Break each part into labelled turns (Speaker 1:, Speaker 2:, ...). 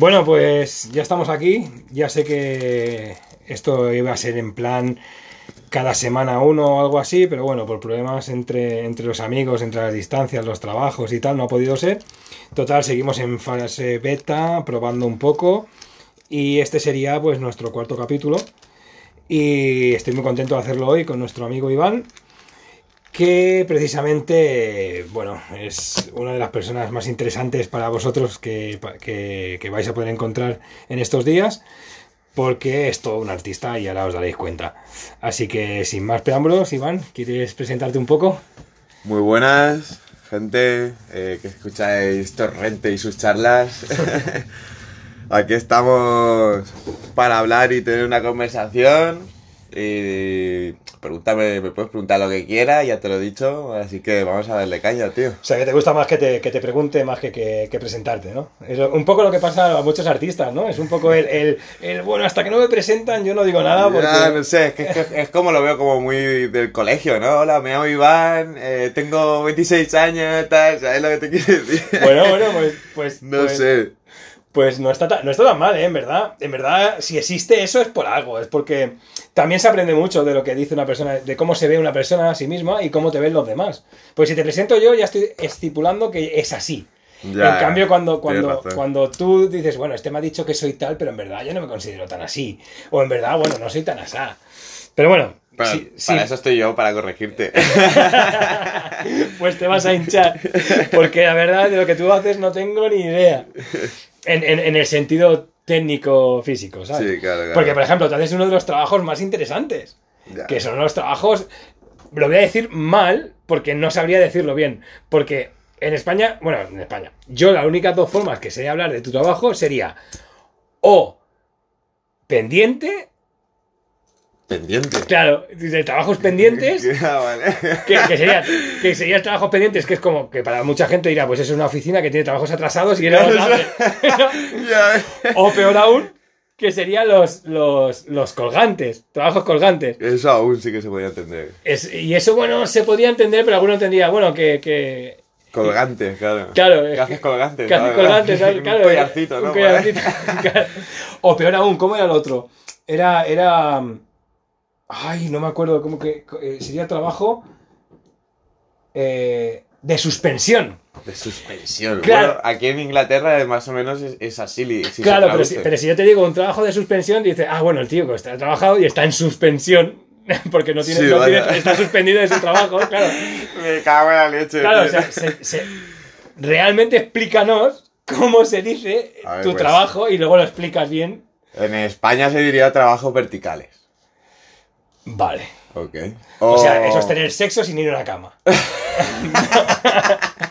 Speaker 1: Bueno, pues ya estamos aquí. Ya sé que esto iba a ser en plan cada semana uno o algo así, pero bueno, por problemas entre, entre los amigos, entre las distancias, los trabajos y tal, no ha podido ser. Total, seguimos en fase beta, probando un poco. Y este sería pues nuestro cuarto capítulo. Y estoy muy contento de hacerlo hoy con nuestro amigo Iván, que precisamente, bueno, es una de las personas más interesantes para vosotros que, que, vais a poder encontrar en estos días, porque es todo un artista y ahora os daréis cuenta. Así que sin más preámbulos, Iván, ¿quieres presentarte un poco?
Speaker 2: Muy buenas, gente eh, que escucháis Torrente y sus charlas. Aquí estamos para hablar y tener una conversación. Y pregúntame, me puedes preguntar lo que quieras, ya te lo he dicho. Así que vamos a darle caña, tío.
Speaker 1: O sea, que te gusta más que te, que te pregunte más que, que, que presentarte, ¿no? Es un poco lo que pasa a muchos artistas, ¿no? Es un poco el, el, el, bueno, hasta que no me presentan yo no digo nada porque...
Speaker 2: Ya, no sé, es, que, es, es, como lo veo como muy del colegio, ¿no? Hola, me llamo Iván, eh, tengo 26 años, tal, ¿sabes lo que te quiero decir?
Speaker 1: Bueno, bueno, pues... pues
Speaker 2: no
Speaker 1: pues,
Speaker 2: sé.
Speaker 1: Pues no está, tan, no está tan mal, ¿eh? En verdad. En verdad, si existe eso es por algo. Es porque también se aprende mucho de lo que dice una persona, de cómo se ve una persona a sí misma y cómo te ven los demás. Pues si te presento yo, ya estoy estipulando que es así.
Speaker 2: Ya,
Speaker 1: en cambio, cuando, cuando, cuando tú dices, bueno, este me ha dicho que soy tal, pero en verdad yo no me considero tan así. O en verdad, bueno, no soy tan asá. Pero bueno,
Speaker 2: Pero
Speaker 1: sí,
Speaker 2: para
Speaker 1: sí.
Speaker 2: eso estoy yo, para corregirte.
Speaker 1: pues te vas a hinchar. Porque la verdad, de lo que tú haces no tengo ni idea. En, en, en el sentido técnico físico, ¿sabes?
Speaker 2: Sí, claro, claro.
Speaker 1: Porque, por ejemplo, tú haces uno de los trabajos más interesantes.
Speaker 2: Ya.
Speaker 1: Que son los trabajos. Lo voy a decir mal, porque no sabría decirlo bien. Porque en España, bueno, en España, yo las únicas dos formas que sé hablar de tu trabajo sería o pendiente,
Speaker 2: Pendiente.
Speaker 1: claro, de trabajos pendientes.
Speaker 2: Ah, vale.
Speaker 1: Que, que sería, que sería trabajos pendientes, que es como que para mucha gente dirá, pues es una oficina que tiene trabajos atrasados y.
Speaker 2: Ya,
Speaker 1: O peor aún, que serían los, los, los colgantes, trabajos colgantes.
Speaker 2: Eso aún sí que se podía entender.
Speaker 1: Es- y eso, bueno, se podía entender, pero alguno entendía, bueno, que. que
Speaker 2: Colgante, claro.
Speaker 1: Claro,
Speaker 2: ¿Qué haces
Speaker 1: que-
Speaker 2: colgante?
Speaker 1: que hace
Speaker 2: ¿sabes?
Speaker 1: colgantes, ¿sabes? Claro,
Speaker 2: Un collarcito,
Speaker 1: un
Speaker 2: ¿no?
Speaker 1: collarcito, claro. O peor aún, ¿cómo era el otro? Era. era ay, no me acuerdo cómo que. eh, sería trabajo. eh, de suspensión.
Speaker 2: De suspensión.
Speaker 1: Claro.
Speaker 2: Bueno, aquí en Inglaterra más o menos es, es así. si
Speaker 1: claro, pero si,
Speaker 2: traduce.
Speaker 1: pero si yo te digo un trabajo de suspensión, dice, ah, bueno, el tío que está trabajado y está en suspensión. Porque no tiene,
Speaker 2: Sí,
Speaker 1: no
Speaker 2: vaya.
Speaker 1: tiene- está suspendido de su trabajo, claro.
Speaker 2: Me cago en la leche.
Speaker 1: Claro, o sea, se- se- realmente explícanos cómo se dice
Speaker 2: ver,
Speaker 1: tu
Speaker 2: pues.
Speaker 1: trabajo y luego lo explicas bien.
Speaker 2: En España se diría trabajos verticales.
Speaker 1: Vale.
Speaker 2: Ok.
Speaker 1: O sea, eso es tener sexo sin ir a la cama.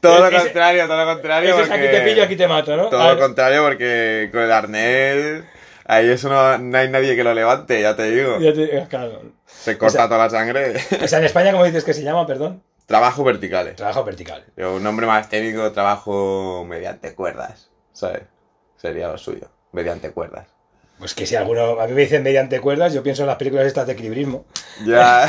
Speaker 2: Todo lo contrario, todo lo contrario.
Speaker 1: Eso es aquí te pillo, aquí te mato, ¿no?
Speaker 2: Todo lo contrario porque con el arnés... Ahí eso no, no hay nadie que lo levante, ya te digo.
Speaker 1: ya te- claro.
Speaker 2: Se corta
Speaker 1: o sea-
Speaker 2: toda la sangre.
Speaker 1: O sea, en España, ¿cómo dices que se llama? Perdón.
Speaker 2: Trabajos verticales.
Speaker 1: Trabajo vertical.
Speaker 2: Yo, un nombre más técnico, trabajo mediante cuerdas, ¿sabes? Sería lo suyo, mediante cuerdas.
Speaker 1: Pues que si alguno, a mí me dicen mediante cuerdas, yo pienso en las películas estas de equilibrismo.
Speaker 2: Ya,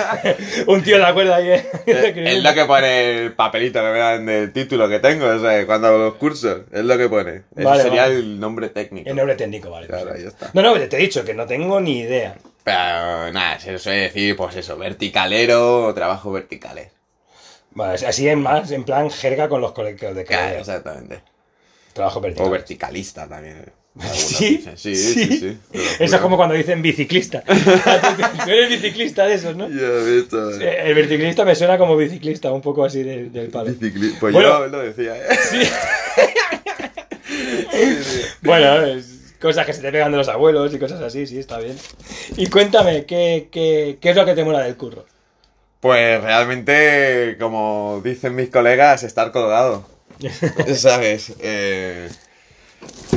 Speaker 1: Un tío en la cuerda ahí de, de
Speaker 2: es lo que pone el papelito que me dan del título que tengo, o sea, cuando hago los cursos, es lo que pone.
Speaker 1: Vale,
Speaker 2: sería
Speaker 1: vale.
Speaker 2: el nombre técnico.
Speaker 1: El nombre técnico, vale.
Speaker 2: Claro,
Speaker 1: pues.
Speaker 2: está.
Speaker 1: No, no, te he dicho que no tengo ni idea.
Speaker 2: Pero nada, se suele decir, pues eso, verticalero o trabajo verticales.
Speaker 1: Vale, así en más, en plan jerga con los colegios de
Speaker 2: Claro,
Speaker 1: colegio.
Speaker 2: exactamente.
Speaker 1: Trabajo vertical.
Speaker 2: O verticalista también.
Speaker 1: ¿Sí?
Speaker 2: Sí, sí,
Speaker 1: Eso es como cuando dicen biciclista. Tú eres biciclista de esos, ¿no?
Speaker 2: Ya
Speaker 1: El biciclista me suena como biciclista, un poco así del, del palo.
Speaker 2: Bicicli- Pues
Speaker 1: Bueno.
Speaker 2: yo lo decía, ¿eh?
Speaker 1: Sí. bueno, es cosas que se te pegan de los abuelos y cosas así, sí, está bien. Y cuéntame, ¿qué, qué, qué es lo que te mola del curro?
Speaker 2: Pues realmente, como dicen mis colegas, estar colgado. ¿Sabes? Eh,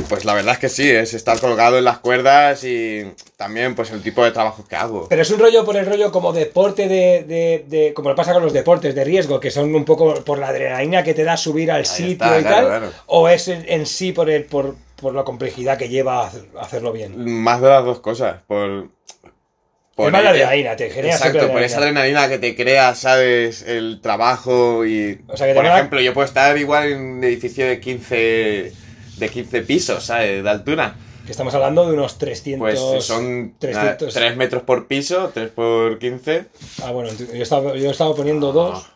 Speaker 2: pues la verdad es que sí, es estar colgado en las cuerdas y también pues el tipo de trabajo que hago.
Speaker 1: Pero es un rollo por el rollo como deporte de, de, de- como lo pasa con los deportes de riesgo, que son un poco por la adrenalina que te da subir al sitio
Speaker 2: está,
Speaker 1: y
Speaker 2: claro,
Speaker 1: tal,
Speaker 2: claro.
Speaker 1: o es en, en sí por el por, por la complejidad que lleva a hacer- a hacerlo bien.
Speaker 2: Más de las dos cosas. Por...
Speaker 1: Es más la adrenalina, te genera
Speaker 2: Exacto, por esa
Speaker 1: adrenalina.
Speaker 2: que te crea, sabes, el trabajo y...
Speaker 1: O sea, que
Speaker 2: por ejemplo, yo puedo estar igual en un edificio de 15, de 15 pisos, ¿sabes? De altura.
Speaker 1: Que estamos hablando de unos 300...
Speaker 2: Pues son
Speaker 1: 300...
Speaker 2: 3 metros por piso, 3 por 15.
Speaker 1: Ah, bueno, yo estaba, yo estaba poniendo dos,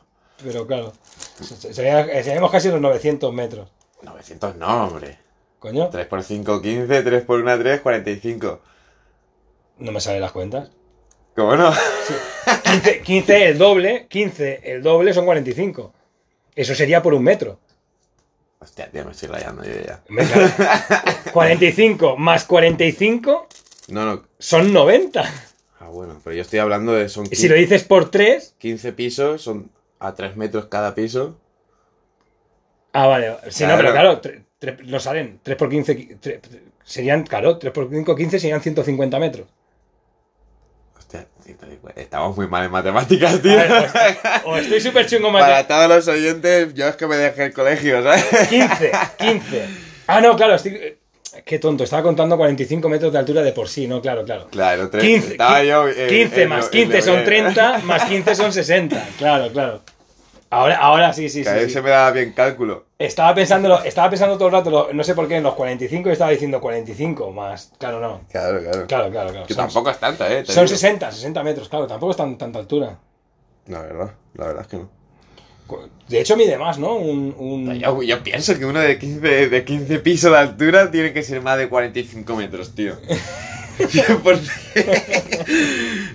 Speaker 1: pero claro. se- Sería- Seríamos casi los 900 metros.
Speaker 2: 900 no, hombre.
Speaker 1: Coño,
Speaker 2: 3 por 5, 15, 3 por 1, 3, 45.
Speaker 1: no me salen las cuentas.
Speaker 2: ¿Cómo no?
Speaker 1: 15, 15 el doble, 15 el doble son 45. Eso sería por un metro.
Speaker 2: Hostia, tío, me estoy rayando yo ya.
Speaker 1: Me sale. 45 más 45
Speaker 2: No, no.
Speaker 1: son 90.
Speaker 2: Ah, bueno, pero yo estoy hablando de... Son
Speaker 1: Y si lo dices por 3,
Speaker 2: 15 pisos, son a 3 metros cada piso.
Speaker 1: ah, vale. Si no,
Speaker 2: Claro.
Speaker 1: pero claro, tre- tre- no salen. 3 por 15 qui- tre- serían, claro, 3 por 5, 15 serían 150 metros.
Speaker 2: Hostia, 150. estamos muy mal en matemáticas, tío.
Speaker 1: ver, o, o estoy súper chungo
Speaker 2: Para
Speaker 1: mate-
Speaker 2: todos los oyentes, yo es que me dejé el colegio, ¿sabes?
Speaker 1: 15, 15. Ah, no, claro, estoy. eh, Qué tonto, estaba contando 45 metros de altura de por sí, no, claro, claro.
Speaker 2: Claro, tres-
Speaker 1: 15,
Speaker 2: estaba
Speaker 1: qui-
Speaker 2: yo, eh,
Speaker 1: 15
Speaker 2: en
Speaker 1: más
Speaker 2: lo-
Speaker 1: 15
Speaker 2: en lo
Speaker 1: son
Speaker 2: que-
Speaker 1: 30, más 15 son 60. Claro, claro. Ahora, ahora sí, sí,
Speaker 2: Que a
Speaker 1: sí. sí.
Speaker 2: se me daba bien cálculo.
Speaker 1: Estaba pensando, estaba pensando todo el rato, no sé por qué, en los 45 y estaba diciendo 45 más. Claro, no.
Speaker 2: Claro, claro.
Speaker 1: Claro, claro, claro.
Speaker 2: Que
Speaker 1: Son,
Speaker 2: tampoco es tanta, ¿eh? Te
Speaker 1: son
Speaker 2: digo.
Speaker 1: 60, 60 metros, claro, tampoco es tan, tanta altura.
Speaker 2: La verdad, la verdad es que no.
Speaker 1: De hecho, mide más, ¿no? Un, un-
Speaker 2: Yo, yo pienso que uno de 15, de 15 pisos de altura tiene que ser más de 45 metros, tío. 100%.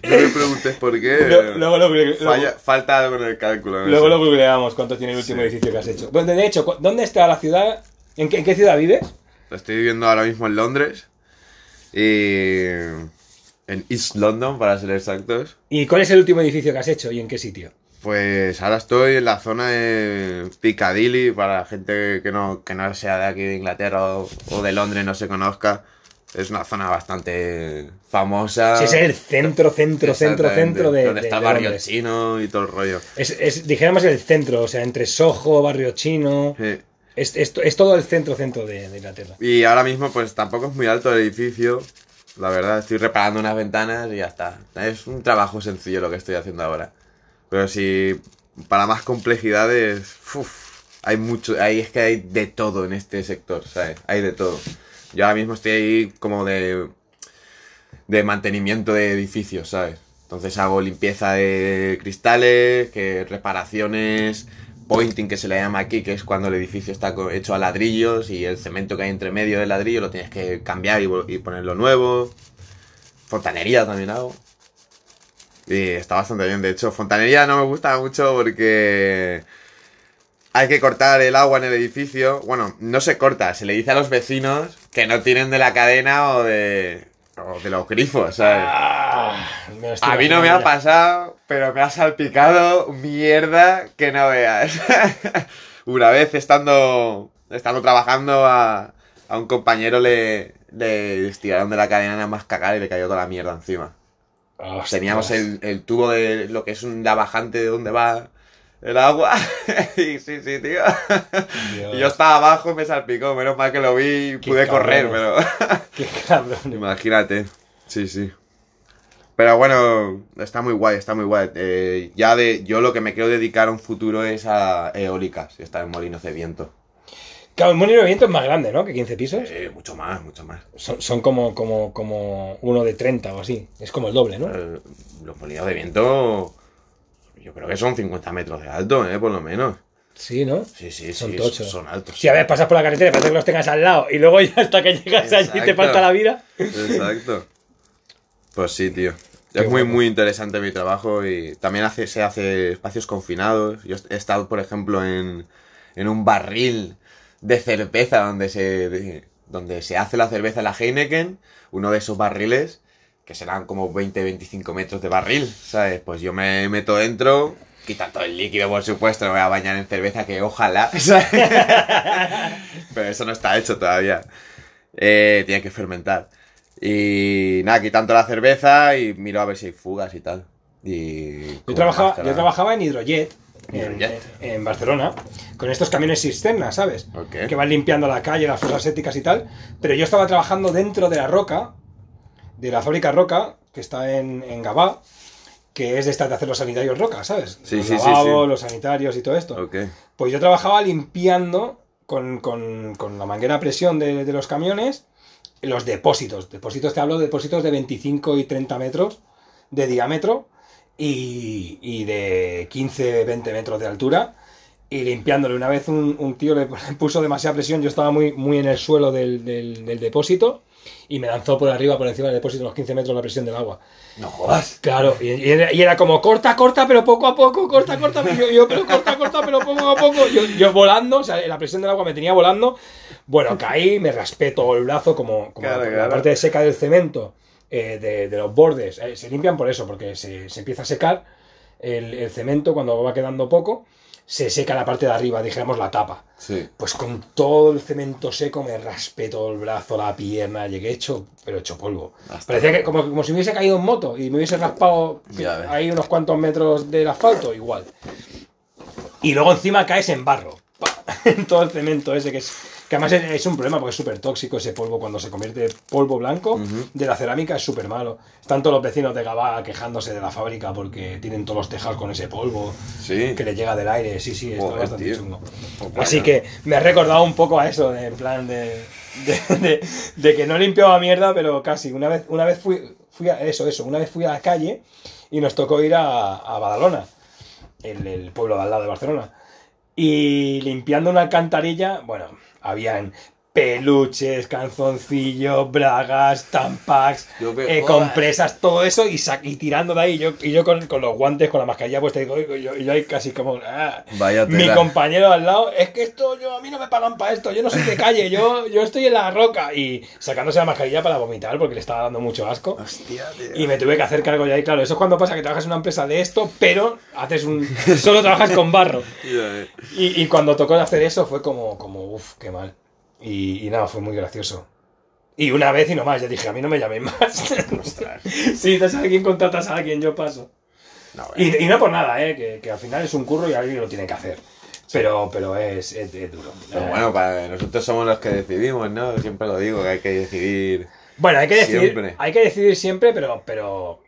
Speaker 2: no me preguntes por qué.
Speaker 1: Lo- Luego lo,
Speaker 2: Falla- falta algo en el cálculo.
Speaker 1: luego lo googleamos cuánto tiene el último
Speaker 2: Sí.
Speaker 1: edificio que has hecho. Bueno, de hecho, ¿dónde está la ciudad? ¿En qué, en qué ciudad vives?
Speaker 2: Estoy viviendo ahora mismo en Londres. Y. En East London, para ser exactos.
Speaker 1: ¿Y cuál es el último edificio que has hecho y en qué sitio?
Speaker 2: Pues ahora estoy en la zona de Piccadilly, para la gente que no, que no sea de aquí de Inglaterra o, o de Londres, no se conozca. Es una zona bastante famosa.
Speaker 1: Si es el centro, centro, centro, centro de.
Speaker 2: Donde
Speaker 1: de-
Speaker 2: está
Speaker 1: de
Speaker 2: barrio
Speaker 1: Londres.
Speaker 2: chino y todo el rollo.
Speaker 1: Es, es, dijéramos el centro, o sea, entre Soho, barrio chino.
Speaker 2: Sí.
Speaker 1: Es, es, es todo el centro, centro de, de Inglaterra.
Speaker 2: Y ahora mismo, pues tampoco es muy alto el edificio. La verdad, estoy reparando unas ventanas y ya está. Es un trabajo sencillo lo que estoy haciendo ahora. Pero si para más complejidades, uf, hay mucho, hay, es que hay de todo en este sector, ¿sabes? Hay de todo. Yo ahora mismo estoy ahí como de, de mantenimiento de edificios, ¿sabes? Entonces hago limpieza de cristales, que reparaciones, pointing que se le llama aquí, que es cuando el edificio está hecho a ladrillos y el cemento que hay entre medio del ladrillo lo tienes que cambiar y, y ponerlo nuevo. Fontanería también hago. Y está bastante bien. De hecho, fontanería no me gusta mucho porque hay que cortar el agua en el edificio. Bueno, no se corta, se le dice a los vecinos que no tienen de la cadena o de, o de los grifos, ¿sabes?
Speaker 1: Ah,
Speaker 2: A mí no me ha pasado, pero me ha salpicado mierda que no veas. Una vez estando, estando trabajando a, a un compañero le, le estiraron de la cadena nada más cagar y le cayó toda la mierda encima. Teníamos el, el tubo de lo que es un, la bajante de donde va el agua. y sí, sí, tío.
Speaker 1: Dios.
Speaker 2: Y yo estaba abajo y me salpicó. Menos mal que lo vi y
Speaker 1: Qué
Speaker 2: pude correr, pero...
Speaker 1: Qué cabrón.
Speaker 2: Imagínate. Sí, sí. Pero bueno, está muy guay, está muy guay. Eh, ya de, yo lo que me quiero dedicar a un futuro es a eólicas y estar en molinos de viento.
Speaker 1: Claro, el molino de viento es más grande, ¿no? Que 15 pisos.
Speaker 2: Eh, mucho más, mucho más.
Speaker 1: Son, son como, como, como uno de 30 o así. Es como el doble, ¿no?
Speaker 2: Eh, los molinos de viento, yo creo que son 50 metros de alto, ¿eh? Por lo menos.
Speaker 1: Sí, ¿no?
Speaker 2: Sí, sí,
Speaker 1: Son
Speaker 2: sí,
Speaker 1: tochos.
Speaker 2: son altos.
Speaker 1: Si a ver, pasas por la carretera y parece que los tengas al lado y luego ya hasta que llegas allí te
Speaker 2: Exacto.
Speaker 1: falta la vida.
Speaker 2: Exacto. Pues sí, tío.
Speaker 1: Qué
Speaker 2: Es muy,
Speaker 1: guapo.
Speaker 2: muy interesante mi trabajo y también hace, se hace espacios confinados. Yo he estado, por ejemplo, en, en un barril de cerveza donde se, de- donde se hace la cerveza, la Heineken, uno de esos barriles que serán como 20-25 metros de barril, ¿sabes? Pues yo me meto dentro, quita todo el líquido, por supuesto, me voy a bañar en cerveza, que ojalá, ¿sabes? Pero eso no está hecho todavía. Eh, tiene que fermentar. Y nada, quitando la cerveza y miro a ver si hay fugas y tal. Y
Speaker 1: Yo trabajaba, yo trabajaba en Hidrojet, en, Barcelona, con estos camiones cisterna, ¿sabes? Que van limpiando la calle, las fosas sépticas y tal. Pero yo estaba trabajando dentro de la roca, de la fábrica Roca, que está en, en Gabá, que es de estas de hacer los sanitarios rocas, ¿sabes?
Speaker 2: Sí,
Speaker 1: los
Speaker 2: sí, sí,
Speaker 1: lavabos,
Speaker 2: sí.
Speaker 1: los sanitarios y todo esto.
Speaker 2: Ok.
Speaker 1: Pues yo trabajaba limpiando con, con- con la manguera a presión de, de los camiones los depósitos. Depósitos, te hablo de depósitos de 25 y 30 metros de diámetro y, y de 15, 20 metros de altura. Y limpiándole. Una vez un, un tío le puso demasiada presión, yo estaba muy, muy en el suelo del, del- del depósito y me lanzó por arriba, por encima del depósito, los 15 metros la presión del agua.
Speaker 2: No jodas.
Speaker 1: Claro, y, y era, y era como corta, corta, pero poco a poco, corta, corta, yo, yo, pero corta, corta, pero poco a poco. Yo, yo volando, o sea, la presión del agua me tenía volando. Bueno, caí, me raspé todo el brazo, como, como
Speaker 2: Claro,
Speaker 1: la,
Speaker 2: claro.
Speaker 1: parte seca del cemento, eh, de, de los bordes. eh, se limpian por eso, porque se, se empieza a secar el, el cemento cuando va quedando poco. Se seca la parte de arriba, dijéramos la tapa.
Speaker 2: Sí.
Speaker 1: Pues con todo el cemento seco me raspé todo el brazo, la pierna, llegué hecho, pero hecho polvo.
Speaker 2: Hasta
Speaker 1: Parecía que como, como si me hubiese caído en moto y me hubiese raspado ahí unos cuantos metros del asfalto, igual. Y luego encima caes en barro. En todo el cemento ese que es. Que además es, un problema porque es súper tóxico ese polvo cuando se convierte en polvo blanco de la cerámica, es súper malo. Están todos los vecinos de Gabá quejándose de la fábrica porque tienen todos los tejados con ese polvo
Speaker 2: Sí.
Speaker 1: que le llega del aire. Sí, sí, está bastante
Speaker 2: tío.
Speaker 1: chungo.
Speaker 2: Pues
Speaker 1: Así que me ha recordado un poco a eso, de- en plan de, de, de- de que no limpiaba mierda, pero casi. Una vez, una vez fui, fui a eso, eso, una vez fui a la calle y nos tocó ir a, a Badalona, el, el pueblo de al lado de Barcelona. Y limpiando una alcantarilla, bueno, habían peluches, calzoncillos, bragas, tampax,
Speaker 2: Yo me
Speaker 1: eh, compresas, todo eso y, y tirando de ahí. Y yo, y yo con, con los guantes, con la mascarilla puesta, digo, y yo, y yo ahí casi como. ah.
Speaker 2: Vaya
Speaker 1: Mi compañero al lado, es que esto yo a mí no me pagan para esto, yo no soy de calle, yo, yo estoy en la roca. Y sacándose la mascarilla para vomitar porque le estaba dando mucho asco.
Speaker 2: Hostia, tío.
Speaker 1: Y me tuve que hacer cargo ya. Y claro, eso es cuando pasa que trabajas en una empresa de esto, pero haces un. solo trabajas con barro.
Speaker 2: Eh.
Speaker 1: Y, y cuando tocó hacer eso fue como, como uff, qué mal. Y, y nada, fue muy gracioso. Y una vez y no más, ya dije, a mí no me llamen más. Si te a alguien, contratas a alguien, yo paso.
Speaker 2: No,
Speaker 1: Y, y no por nada, ¿eh? que, que al final es un curro y alguien lo tiene que hacer. Pero, pero es, es, es duro.
Speaker 2: Pero bueno, para nosotros somos los que decidimos, ¿no? Siempre lo digo, que hay que decidir.
Speaker 1: Bueno, hay que decidir,
Speaker 2: Siempre.
Speaker 1: hay que decidir siempre, pero, pero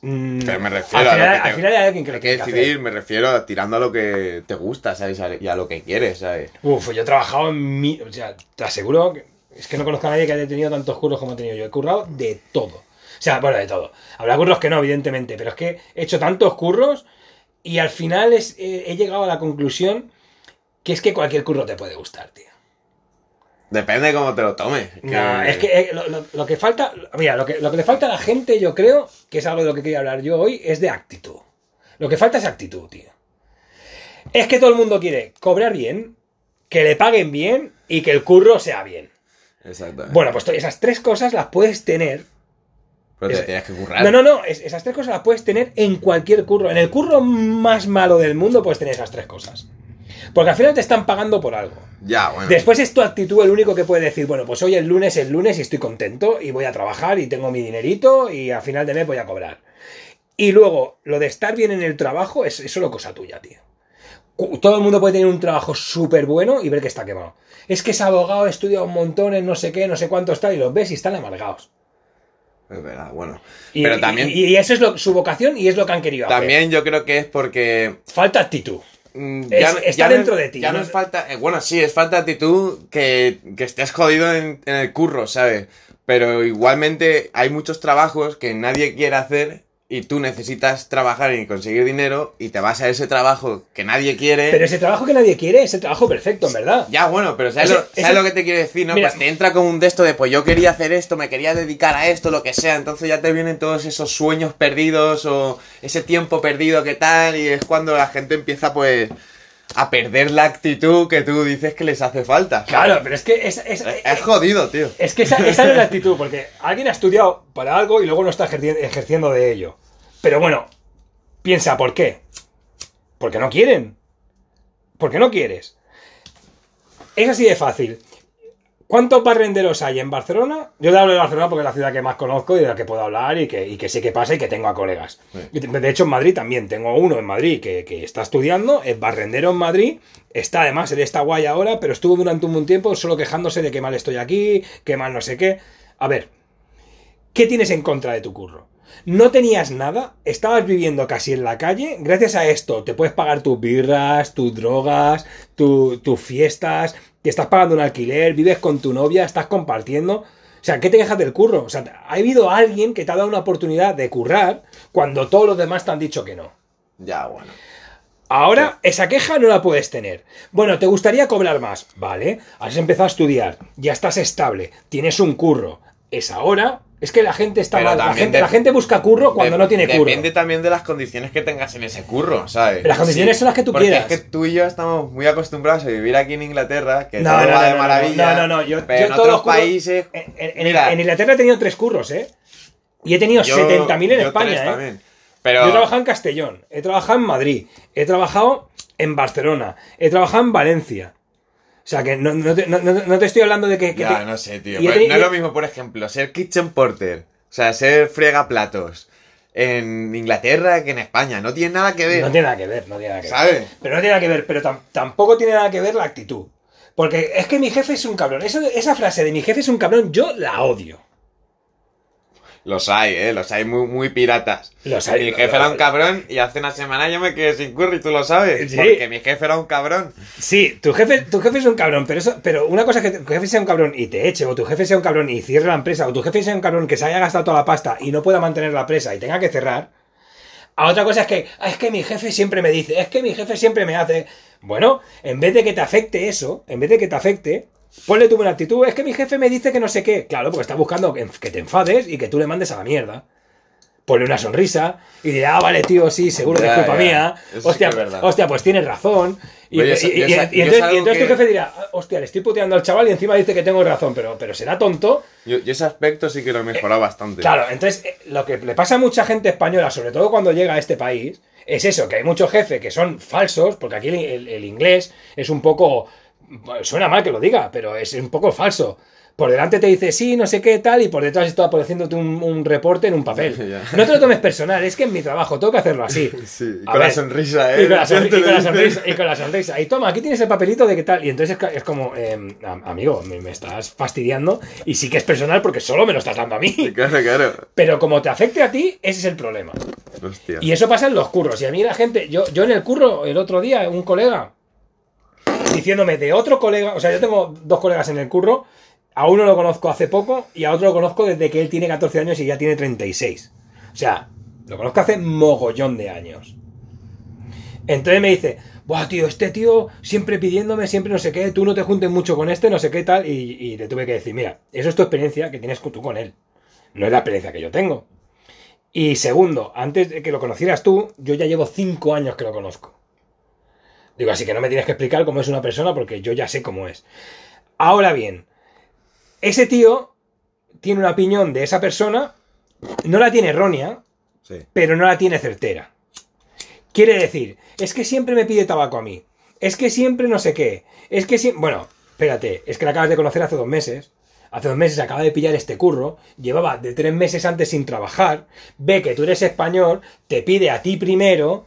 Speaker 2: Pero me refiero
Speaker 1: al
Speaker 2: a lo
Speaker 1: final,
Speaker 2: que te-
Speaker 1: al final hay alguien que lo
Speaker 2: Hay que decidir,
Speaker 1: hacer.
Speaker 2: me refiero a tirando a lo que te gusta, ¿sabes? Y a lo que quieres, ¿sabes?
Speaker 1: Uf, yo he trabajado en mi. O sea, te aseguro que es que no conozco a nadie que haya tenido tantos curros como he tenido yo. He currado de todo. O sea, bueno, de todo. Habrá curros que no, evidentemente, pero es que he hecho tantos curros y al final es, eh, he llegado a la conclusión que es que cualquier curro te puede gustar, tío.
Speaker 2: Depende de cómo te lo tomes.
Speaker 1: No, es que eh, lo, lo- lo que falta, mira, lo que, lo que le falta a la gente, yo creo, que es algo de lo que quería hablar yo hoy, es de actitud. Lo que falta es actitud, tío. Es que todo el mundo quiere cobrar bien, que le paguen bien y que el curro sea bien.
Speaker 2: Exactamente.
Speaker 1: Bueno, pues esas tres cosas las puedes tener.
Speaker 2: Pero te
Speaker 1: es-
Speaker 2: tienes que currar.
Speaker 1: No, no, no, es- esas tres cosas las puedes tener en cualquier curro. En el curro más malo del mundo puedes tener esas tres cosas. Porque al final te están pagando por algo.
Speaker 2: Ya, bueno.
Speaker 1: Después es tu actitud el único que puede decir, bueno, pues hoy el lunes es lunes y estoy contento y voy a trabajar y tengo mi dinerito y a final de mes voy a cobrar. Y luego, lo de estar bien en el trabajo es es solo cosa tuya, tío. Todo el mundo puede tener un trabajo súper bueno y ver que está quemado. Es que es abogado, estudia un montón en no sé qué, no sé cuánto está y los ves y están amargados.
Speaker 2: Es verdad, bueno.
Speaker 1: Y,
Speaker 2: Pero también,
Speaker 1: y, y eso es lo- su vocación y es lo que han querido hacer.
Speaker 2: también yo creo que es porque
Speaker 1: Falta actitud.
Speaker 2: Mm,
Speaker 1: Es- está dentro de ti,
Speaker 2: Ya
Speaker 1: ¿no?
Speaker 2: no es falta. eh, bueno, sí, es falta de actitud que, que estés jodido en, en el curro, ¿sabes? Pero igualmente hay muchos trabajos que nadie quiere hacer y tú necesitas trabajar y conseguir dinero y te vas a ese trabajo que nadie quiere.
Speaker 1: Pero ese trabajo que nadie quiere es el trabajo perfecto, en verdad.
Speaker 2: Ya, bueno, pero ¿sabes,
Speaker 1: Ese-
Speaker 2: lo, ¿sabes
Speaker 1: ese-
Speaker 2: lo que te quiero decir? ¿no?
Speaker 1: Mira-
Speaker 2: pues te entra como un de esto de, pues yo quería hacer esto, me quería dedicar a esto, lo que sea. Entonces ya te vienen todos esos sueños perdidos o ese tiempo perdido que tal. Y es cuando la gente empieza, pues, a perder la actitud que tú dices que les hace falta.
Speaker 1: Claro, pero es que es, es-
Speaker 2: Es, es jodido, tío.
Speaker 1: Es que esa, esa no es la actitud, porque alguien ha estudiado para algo y luego no está ejerci- ejerciendo de ello. Pero bueno, piensa, ¿por qué? Porque no quieren. Porque no quieres. Es así de fácil. ¿Cuántos barrenderos hay en Barcelona? Yo te hablo de Barcelona porque es la ciudad que más conozco y de la que puedo hablar y que, y que sé qué pasa y que tengo a colegas. De hecho, en Madrid también tengo uno en Madrid que, que está estudiando, es barrendero en Madrid, está además, él está guay ahora, pero estuvo durante un buen tiempo solo quejándose de que mal estoy aquí, que mal no sé qué. A ver, ¿qué tienes en contra de tu curro? No tenías nada, estabas viviendo casi en la calle, gracias a esto te puedes pagar tus birras, tus drogas, tu- tus fiestas, te estás pagando un alquiler, vives con tu novia, estás compartiendo. O sea, ¿qué te quejas del curro? O sea, ha habido alguien que te ha dado una oportunidad de currar cuando todos los demás te han dicho que no.
Speaker 2: Ya, bueno.
Speaker 1: Ahora, esa queja no la puedes tener. Bueno, ¿te gustaría cobrar más? Vale, has empezado a estudiar, ya estás estable, tienes un curro. Es ahora, es que la gente está mal. La gente,
Speaker 2: de-
Speaker 1: la gente busca curro cuando
Speaker 2: De-
Speaker 1: no tiene curro.
Speaker 2: Depende también de las condiciones que tengas en ese curro, ¿sabes?
Speaker 1: Las condiciones son las que tú
Speaker 2: Porque
Speaker 1: quieras.
Speaker 2: es que tú y yo estamos muy acostumbrados a vivir aquí en Inglaterra, que
Speaker 1: No,
Speaker 2: todo
Speaker 1: no,
Speaker 2: va
Speaker 1: no,
Speaker 2: de maravilla.
Speaker 1: no, no, no, yo-
Speaker 2: pero
Speaker 1: yo
Speaker 2: en
Speaker 1: todos
Speaker 2: otros
Speaker 1: curros-
Speaker 2: países.
Speaker 1: En, en-
Speaker 2: Mira,
Speaker 1: en Inglaterra he tenido tres curros, ¿eh? Y he tenido
Speaker 2: yo-
Speaker 1: 70.000 en
Speaker 2: yo
Speaker 1: España,
Speaker 2: tres
Speaker 1: ¿eh?
Speaker 2: también. Pero
Speaker 1: Yo he trabajado en Castellón, he trabajado en Madrid, he trabajado en Barcelona, he trabajado en Valencia. O sea, que no, no te, no- no- te estoy hablando de que... que
Speaker 2: ya,
Speaker 1: te-
Speaker 2: no sé, tío. Pues
Speaker 1: teni-
Speaker 2: no es lo mismo, por ejemplo, ser kitchen porter, o sea, ser fregaplatos en Inglaterra que en España. No tiene nada que ver.
Speaker 1: No tiene nada que ver, no tiene nada que ver.
Speaker 2: ¿Sabes?
Speaker 1: Pero no tiene nada que ver, pero tam- tampoco tiene nada que ver la actitud. Porque es que mi jefe es un cabrón. Eso, esa frase de mi jefe es un cabrón, yo la odio.
Speaker 2: Los hay, ¿eh? Los hay muy, muy piratas.
Speaker 1: Los hay,
Speaker 2: mi jefe era un cabrón y hace una semana yo me quedé sin curry, tú lo sabes.
Speaker 1: Sí.
Speaker 2: Porque mi jefe era un cabrón.
Speaker 1: Sí, tu jefe, tu jefe es un cabrón, pero eso, pero una cosa es que tu jefe sea un cabrón y te eche, o tu jefe sea un cabrón y cierre la empresa, o tu jefe sea un cabrón que se haya gastado toda la pasta y no pueda mantener la empresa y tenga que cerrar. A otra cosa es que, "Ah, es que mi jefe siempre me dice, es que mi jefe siempre me hace. Bueno, en vez de que te afecte eso, en vez de que te afecte, ponle tu buena actitud. Es que mi jefe me dice que no sé qué. Claro, porque está buscando que, te enfades y que tú le mandes a la mierda. Ponle una sonrisa y dirá, ah, vale, tío, sí, seguro que es culpa
Speaker 2: ya.
Speaker 1: mía.
Speaker 2: Eso sí
Speaker 1: Hostia,
Speaker 2: que es verdad.
Speaker 1: hostia, pues tienes razón. Y, entonces,
Speaker 2: que-
Speaker 1: tu jefe dirá, "Ah, hostia, le estoy puteando al chaval y encima dice que tengo razón, pero, pero será tonto.
Speaker 2: Yo, yo ese aspecto sí que lo he mejorado bastante.
Speaker 1: Claro, entonces eh, lo que le pasa a mucha gente española, sobre todo cuando llega a este país, es eso, que hay muchos jefes que son falsos, porque aquí el, el- el inglés es un poco... Suena mal que lo diga, pero es un poco falso. Por delante te dice sí, no sé qué tal, y por detrás está haciéndote un, un reporte en un papel.
Speaker 2: Ya.
Speaker 1: No te lo tomes personal, es que en mi trabajo tengo que hacerlo así.
Speaker 2: Sí, y con la
Speaker 1: ver,
Speaker 2: sonrisa, ¿eh?
Speaker 1: Y con la, y con la sonrisa, y con la sonrisa. Y toma, aquí tienes el papelito de qué tal. Y entonces es como, eh, am- amigo, me, me estás fastidiando. Y sí que es personal porque solo me lo estás dando a mí.
Speaker 2: Sí, Claro, claro.
Speaker 1: Pero como te afecte a ti, ese es el problema.
Speaker 2: Hostia.
Speaker 1: Y eso pasa en los curros. Y a mí la gente, yo, yo en el curro, el otro día, un colega, diciéndome de otro colega, o sea, yo tengo dos colegas en el curro, a uno lo conozco hace poco y a otro lo conozco desde que él tiene 14 años y ya tiene 36. O sea, lo conozco hace mogollón de años. Entonces me dice, Buah, tío, este tío siempre pidiéndome, siempre no sé qué, tú no te juntes mucho con este, no sé qué tal. Y, y le tuve que decir, mira, eso es tu experiencia que tienes tú con él. No es la experiencia que yo tengo. Y segundo, antes de que lo conocieras tú, yo ya llevo cinco años que lo conozco. Digo, así que no me tienes que explicar cómo es una persona porque yo ya sé cómo es. Ahora bien, ese tío tiene una opinión de esa persona, no la tiene errónea,
Speaker 2: Sí.
Speaker 1: pero no la tiene certera. Quiere decir, es que siempre me pide tabaco a mí. Es que siempre no sé qué. Es que siempre... Bueno, espérate, es que la acabas de conocer hace dos meses. Hace dos meses acaba de pillar este curro. Llevaba de tres meses antes sin trabajar. Ve que tú eres español, te pide a ti primero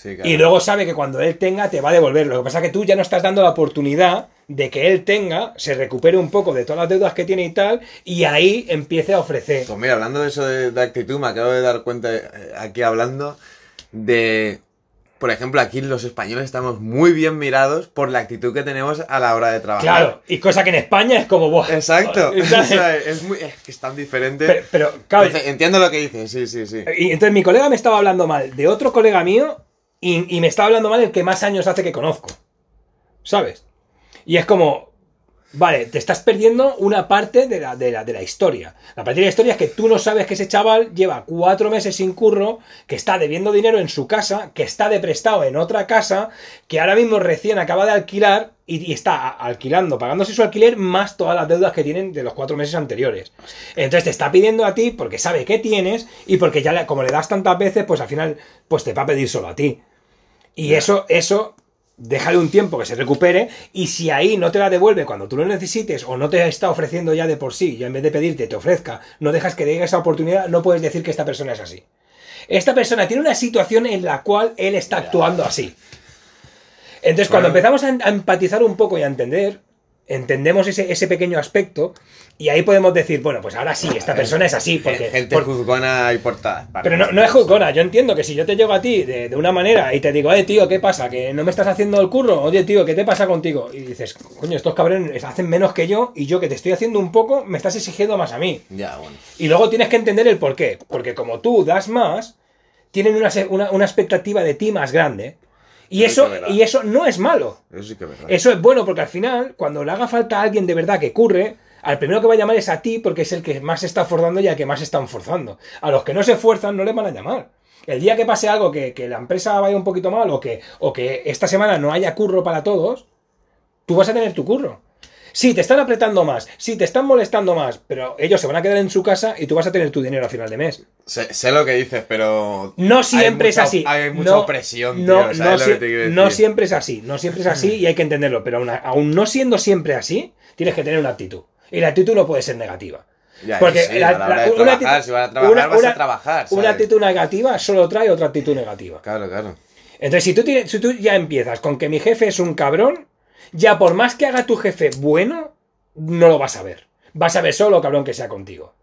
Speaker 2: Sí, claro.
Speaker 1: y luego sabe que cuando él tenga te va a devolver. Lo que pasa es que tú ya no estás dando la oportunidad de que él tenga, se recupere un poco de todas las deudas que tiene y tal, y ahí empiece a ofrecer.
Speaker 2: Pues mira, hablando de eso de, de actitud, me acabo de dar cuenta eh, aquí hablando de. Por ejemplo, aquí los españoles estamos muy bien mirados por la actitud que tenemos a la hora de trabajar.
Speaker 1: Claro, y cosa que en España es como, ¡buah!
Speaker 2: Exacto. O
Speaker 1: ¿sabes?
Speaker 2: sea, es, muy, es que es tan diferente.
Speaker 1: Pero, pero, claro,
Speaker 2: Entonces, entiendo lo que dices, sí, sí, sí.
Speaker 1: y entonces mi colega me estaba hablando mal de otro colega mío y, me estaba hablando mal el que más años hace que conozco. ¿Sabes? Y es como, vale, te estás perdiendo una parte de la, de la, de la historia. La parte de la historia es que tú no sabes que ese chaval lleva cuatro meses sin curro, que está debiendo dinero en su casa, que está de prestado en otra casa, que ahora mismo recién acaba de alquilar y, está alquilando, pagándose su alquiler más todas las deudas que tienen de los cuatro meses anteriores. Entonces te está pidiendo a ti porque sabe que tienes y porque ya le- como le das tantas veces, pues al final pues te va a pedir solo a ti. Y eso, eso, déjale un tiempo que se recupere y si ahí no te la devuelve cuando tú lo necesites o no te está ofreciendo ya de por sí, y en vez de pedirte te ofrezca, no dejas que llegue esa oportunidad, no puedes decir que esta persona es así. Esta persona tiene una situación en la cual él está actuando así. Entonces, cuando empezamos a, a empatizar un poco y a entender, entendemos ese, ese pequeño aspecto y ahí podemos decir, bueno, pues ahora sí, esta persona es así, porque...
Speaker 2: Gente
Speaker 1: por-
Speaker 2: juzgona y portada.
Speaker 1: pero no, no es juzgona, yo entiendo que si yo te llego a ti de, de una manera y te digo, eh, tío, ¿qué pasa? ¿Que no me estás haciendo el curro? Oye, tío, ¿qué te pasa contigo? Y dices, coño, estos cabrones hacen menos que yo y yo que te estoy haciendo un poco, me estás exigiendo más a mí.
Speaker 2: Ya, bueno.
Speaker 1: Y luego tienes que entender el por qué. Porque como tú das más, tienen una, una, una expectativa de ti más grande. Y
Speaker 2: Eso
Speaker 1: y eso no es malo.
Speaker 2: Eso sí que es verdad.
Speaker 1: Eso es bueno porque al final, cuando le haga falta a alguien de verdad que curre, al primero que va a llamar es a ti porque es el que más se está forzando y al que más se están forzando. A los que no se esfuerzan no les van a llamar. El día que pase algo que, que la empresa vaya un poquito mal o que, o que esta semana no haya curro para todos, tú vas a tener tu curro. Sí, te están apretando más, sí, te están molestando más, pero ellos se van a quedar en su casa y tú vas a tener tu dinero a final de mes.
Speaker 2: Sé, sé lo que dices, pero.
Speaker 1: No siempre
Speaker 2: mucha-
Speaker 1: es así.
Speaker 2: Hay mucha
Speaker 1: no,
Speaker 2: opresión,
Speaker 1: no,
Speaker 2: tío. ¿sabes
Speaker 1: no siempre es así. No siempre es así y hay que entenderlo. Pero aún no siendo siempre así, tienes que tener una actitud. Y la actitud no puede ser negativa.
Speaker 2: Ya,
Speaker 1: Porque
Speaker 2: sí,
Speaker 1: la-
Speaker 2: a la hora
Speaker 1: la-
Speaker 2: de
Speaker 1: una
Speaker 2: trabajar,
Speaker 1: actitud-
Speaker 2: si vas a trabajar,
Speaker 1: una-
Speaker 2: vas
Speaker 1: una-
Speaker 2: a trabajar.
Speaker 1: Una actitud negativa solo trae otra actitud negativa.
Speaker 2: Claro, claro.
Speaker 1: Entonces, si tú, tienes, si tú ya empiezas con que mi jefe es un cabrón, ya por más que haga tu jefe bueno, no lo vas a ver. Vas a ver solo lo cabrón que sea contigo.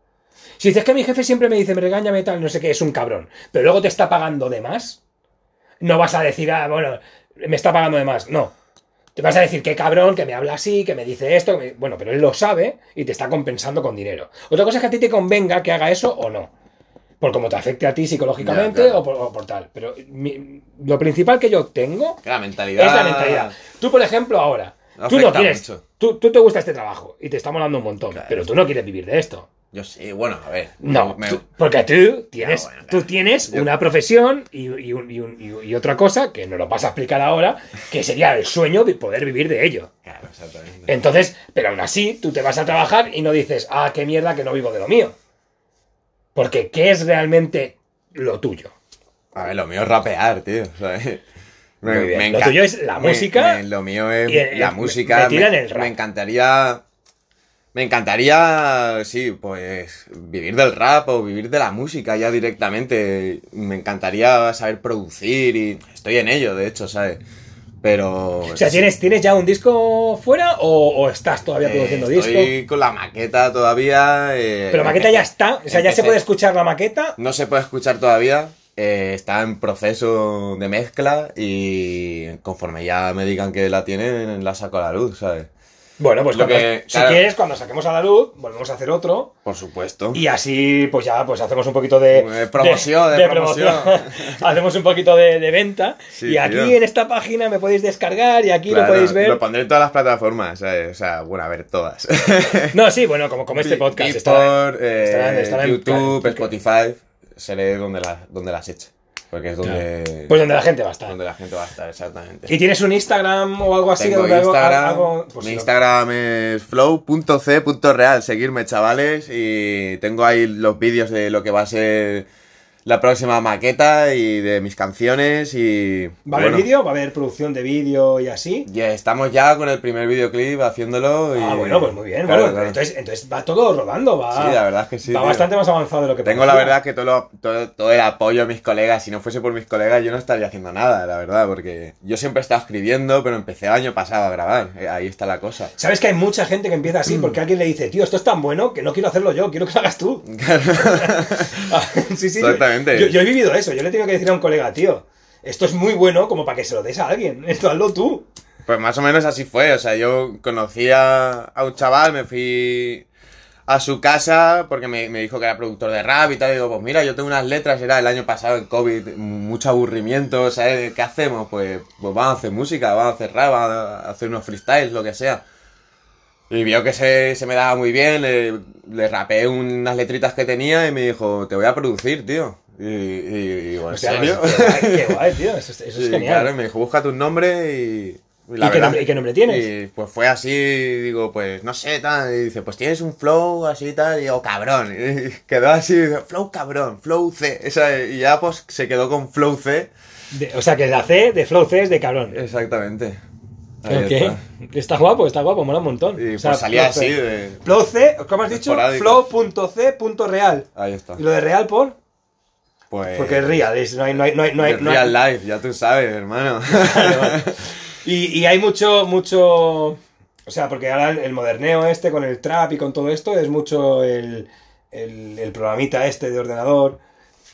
Speaker 1: Si dices que mi jefe siempre me dice, me regaña, me tal, no sé qué, es un cabrón, pero luego te está pagando de más, no vas a decir, ah, bueno, me está pagando de más. No. Te vas a decir, qué cabrón, que me habla así, que me dice esto. me- Bueno, pero él lo sabe y te está compensando con dinero. Otra cosa es que a ti te convenga que haga eso o no. Por cómo te afecte a ti psicológicamente
Speaker 2: Ya, claro.
Speaker 1: o, por, o por tal. Pero mi- lo principal que yo tengo
Speaker 2: la mentalidad.
Speaker 1: es la mentalidad. Tú, por ejemplo, ahora, tú no quieres. Tú, tú te gusta este trabajo y te está molando un montón,
Speaker 2: Claro.
Speaker 1: pero tú no quieres vivir de esto.
Speaker 2: Yo sí, bueno, a ver.
Speaker 1: No,
Speaker 2: me-
Speaker 1: tú- porque tú tienes,
Speaker 2: bueno,
Speaker 1: tú tienes
Speaker 2: Yo-
Speaker 1: una profesión y, y un- y un- y- y otra cosa que no lo vas a explicar ahora, que sería el sueño de poder vivir de ello.
Speaker 2: Claro, exactamente.
Speaker 1: Entonces, pero aún así, tú te vas a trabajar y no dices, ah, qué mierda que no vivo de lo mío. Porque, ¿qué es realmente lo tuyo?
Speaker 2: A ver, lo mío es rapear, tío. Me,
Speaker 1: Lo tuyo es la música
Speaker 2: lo mío es
Speaker 1: el-
Speaker 2: la música. me,
Speaker 1: el rap.
Speaker 2: me encantaría. Me encantaría, sí, pues vivir del rap o vivir de la música ya directamente. Me encantaría saber producir y estoy en ello, de hecho, ¿sabes? Pero...
Speaker 1: O sea, ¿tienes, ¿tienes ya un disco fuera o, o estás todavía
Speaker 2: eh,
Speaker 1: produciendo
Speaker 2: estoy
Speaker 1: disco?
Speaker 2: con la maqueta todavía. eh,
Speaker 1: Pero la maqueta ya está, o sea, ya se puede escuchar la maqueta.
Speaker 2: No se puede escuchar todavía. eh, está en proceso de mezcla y conforme ya me digan que la tienen, la saco a la luz, ¿sabes?
Speaker 1: Bueno, pues
Speaker 2: Lo
Speaker 1: cuando-
Speaker 2: que-
Speaker 1: si
Speaker 2: claro.
Speaker 1: quieres, cuando saquemos a la luz, volvemos a hacer otro.
Speaker 2: Por supuesto.
Speaker 1: Y así, pues ya, pues hacemos un poquito de...
Speaker 2: De promoción, de promoción.
Speaker 1: hacemos un poquito de, venta.
Speaker 2: Sí,
Speaker 1: y aquí
Speaker 2: tío.
Speaker 1: en esta página me podéis descargar y aquí
Speaker 2: Claro,
Speaker 1: lo podéis ver.
Speaker 2: Lo pondré en todas las plataformas, ¿sabes? O sea, bueno, a ver, todas.
Speaker 1: No, sí, bueno, como, como este podcast. estará-
Speaker 2: Beatport, eh,
Speaker 1: estará- estará en-
Speaker 2: YouTube, Spotify. Seré donde, la, donde las eche. Porque es donde,
Speaker 1: Pues donde la gente va a estar.
Speaker 2: donde la gente va a estar, exactamente.
Speaker 1: ¿Y tienes un Instagram o algo así?
Speaker 2: Tengo
Speaker 1: donde algo-
Speaker 2: Instagram.
Speaker 1: algo- pues
Speaker 2: mi Instagram es flow.c.real. Seguirme, chavales. Y tengo ahí los vídeos de lo que va a ser la próxima maqueta y de mis canciones. Y.
Speaker 1: ¿Va a haber
Speaker 2: bueno,
Speaker 1: vídeo? ¿Va a haber producción de vídeo y así?
Speaker 2: Ya estamos ya con el primer videoclip haciéndolo. Y...
Speaker 1: Ah, bueno, pues muy bien.
Speaker 2: Claro,
Speaker 1: bueno,
Speaker 2: claro.
Speaker 1: Entonces, entonces va todo rodando, va.
Speaker 2: Sí, la verdad es que sí,
Speaker 1: Va
Speaker 2: tío.
Speaker 1: bastante más avanzado de lo que
Speaker 2: Tengo la verdad que todo, lo- todo, todo el apoyo de mis colegas. Si no fuese por mis colegas, yo no estaría haciendo nada, la verdad. Porque yo siempre he estado escribiendo, pero empecé el año pasado a grabar. Eh, Ahí está la cosa.
Speaker 1: ¿Sabes que hay mucha gente que empieza así porque alguien le dice, tío, esto es tan bueno que no quiero hacerlo yo, quiero que lo hagas tú? Ah, sí, sí.
Speaker 2: Exactamente.
Speaker 1: Yo, yo he vivido eso, yo le tengo que decir a un colega, tío, esto es muy bueno como para que se lo des a alguien, esto hazlo tú.
Speaker 2: Pues más o menos así fue, o sea, yo conocí a, a un chaval, me fui a su casa porque me, me dijo que era productor de rap y tal, y digo, pues mira, yo tengo unas letras, era el año pasado el COVID, mucho aburrimiento, ¿sabes? ¿Qué hacemos? Pues, pues vamos a hacer música, vamos a hacer rap, vamos a hacer unos freestyles, lo que sea. Y vio que se, se me daba muy bien, le, le rapeé unas letritas que tenía y me dijo, te voy a producir, tío. Y, y, y digo, ¿en
Speaker 1: O sea,
Speaker 2: serio?
Speaker 1: Qué guay, tío, eso, es- eso es genial.
Speaker 2: claro, me dijo, busca tu nombre y...
Speaker 1: ¿Y qué nombre- y qué nombre tienes?
Speaker 2: Y pues fue así, digo, pues no sé, tal. Y dice, pues tienes un flow así, tal. Y digo, cabrón. Y quedó así, flow cabrón, flow C. Esa, y ya pues se quedó con flow C.
Speaker 1: De- o sea, que la C de Flow C es de cabrón.
Speaker 2: Exactamente. Ahí está.
Speaker 1: Está. guapo, está guapo, mola un montón.
Speaker 2: Y
Speaker 1: O sea,
Speaker 2: pues salía
Speaker 1: Flow C.
Speaker 2: así de...
Speaker 1: Flow C, ¿cómo has dicho? Flow.c.real.
Speaker 2: Ahí está.
Speaker 1: ¿Y lo de real por?
Speaker 2: Pues...
Speaker 1: Porque es real, es- no hay, no hay, no hay, no hay-
Speaker 2: de
Speaker 1: no hay-
Speaker 2: real life, ya tú sabes, hermano.
Speaker 1: Vale, vale. Y, y hay mucho, mucho. O sea, porque ahora el moderneo este con el trap y con todo esto es mucho el, el, el programita este de ordenador.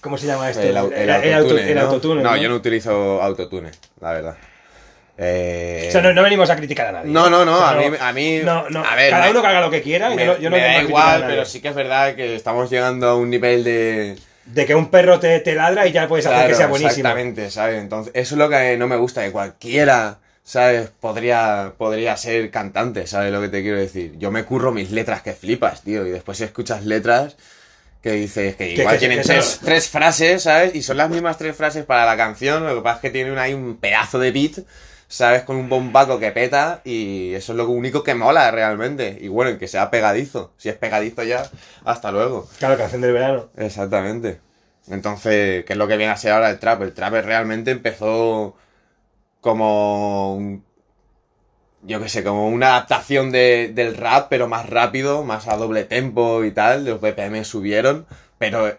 Speaker 1: ¿Cómo se llama este?
Speaker 2: El, au- el
Speaker 1: auto-
Speaker 2: autotune, ¿no?
Speaker 1: autotune,
Speaker 2: No,
Speaker 1: ¿no?
Speaker 2: yo no utilizo autotune, la verdad. Eh,
Speaker 1: O sea, no, no venimos a criticar a nadie.
Speaker 2: No, no, no,
Speaker 1: O sea,
Speaker 2: a mí- a mí-
Speaker 1: No, no,
Speaker 2: a ver,
Speaker 1: cada
Speaker 2: me-
Speaker 1: uno que haga lo que quiera.
Speaker 2: me,
Speaker 1: yo no, yo no
Speaker 2: me da igual, pero sí que es verdad que estamos llegando a un nivel de...
Speaker 1: De que un perro te, te ladra y ya puedes hacer que
Speaker 2: Claro,
Speaker 1: sea buenísimo.
Speaker 2: Exactamente, ¿sabes? Entonces, eso es lo que no me gusta, que cualquiera, ¿sabes? Podría, podría ser cantante, ¿sabes lo que te quiero decir? Yo me curro mis letras que flipas, tío, y después escuchas letras que dices que igual
Speaker 1: que-
Speaker 2: tienen
Speaker 1: que
Speaker 2: tres, tres frases, ¿sabes? Y son las mismas tres frases para la canción, lo que pasa es que tienen ahí un pedazo de beat, ¿sabes? Con un bombaco que peta y eso es lo único que mola realmente. Y bueno, que sea pegadizo. Si es pegadizo ya, hasta luego.
Speaker 1: Claro, canción del verano.
Speaker 2: Exactamente. Entonces, ¿qué es lo que viene a ser ahora el trap? El trap realmente empezó como un- yo qué sé, como una adaptación de- del rap, pero más rápido, más a doble tempo y tal. Los BPM subieron, pero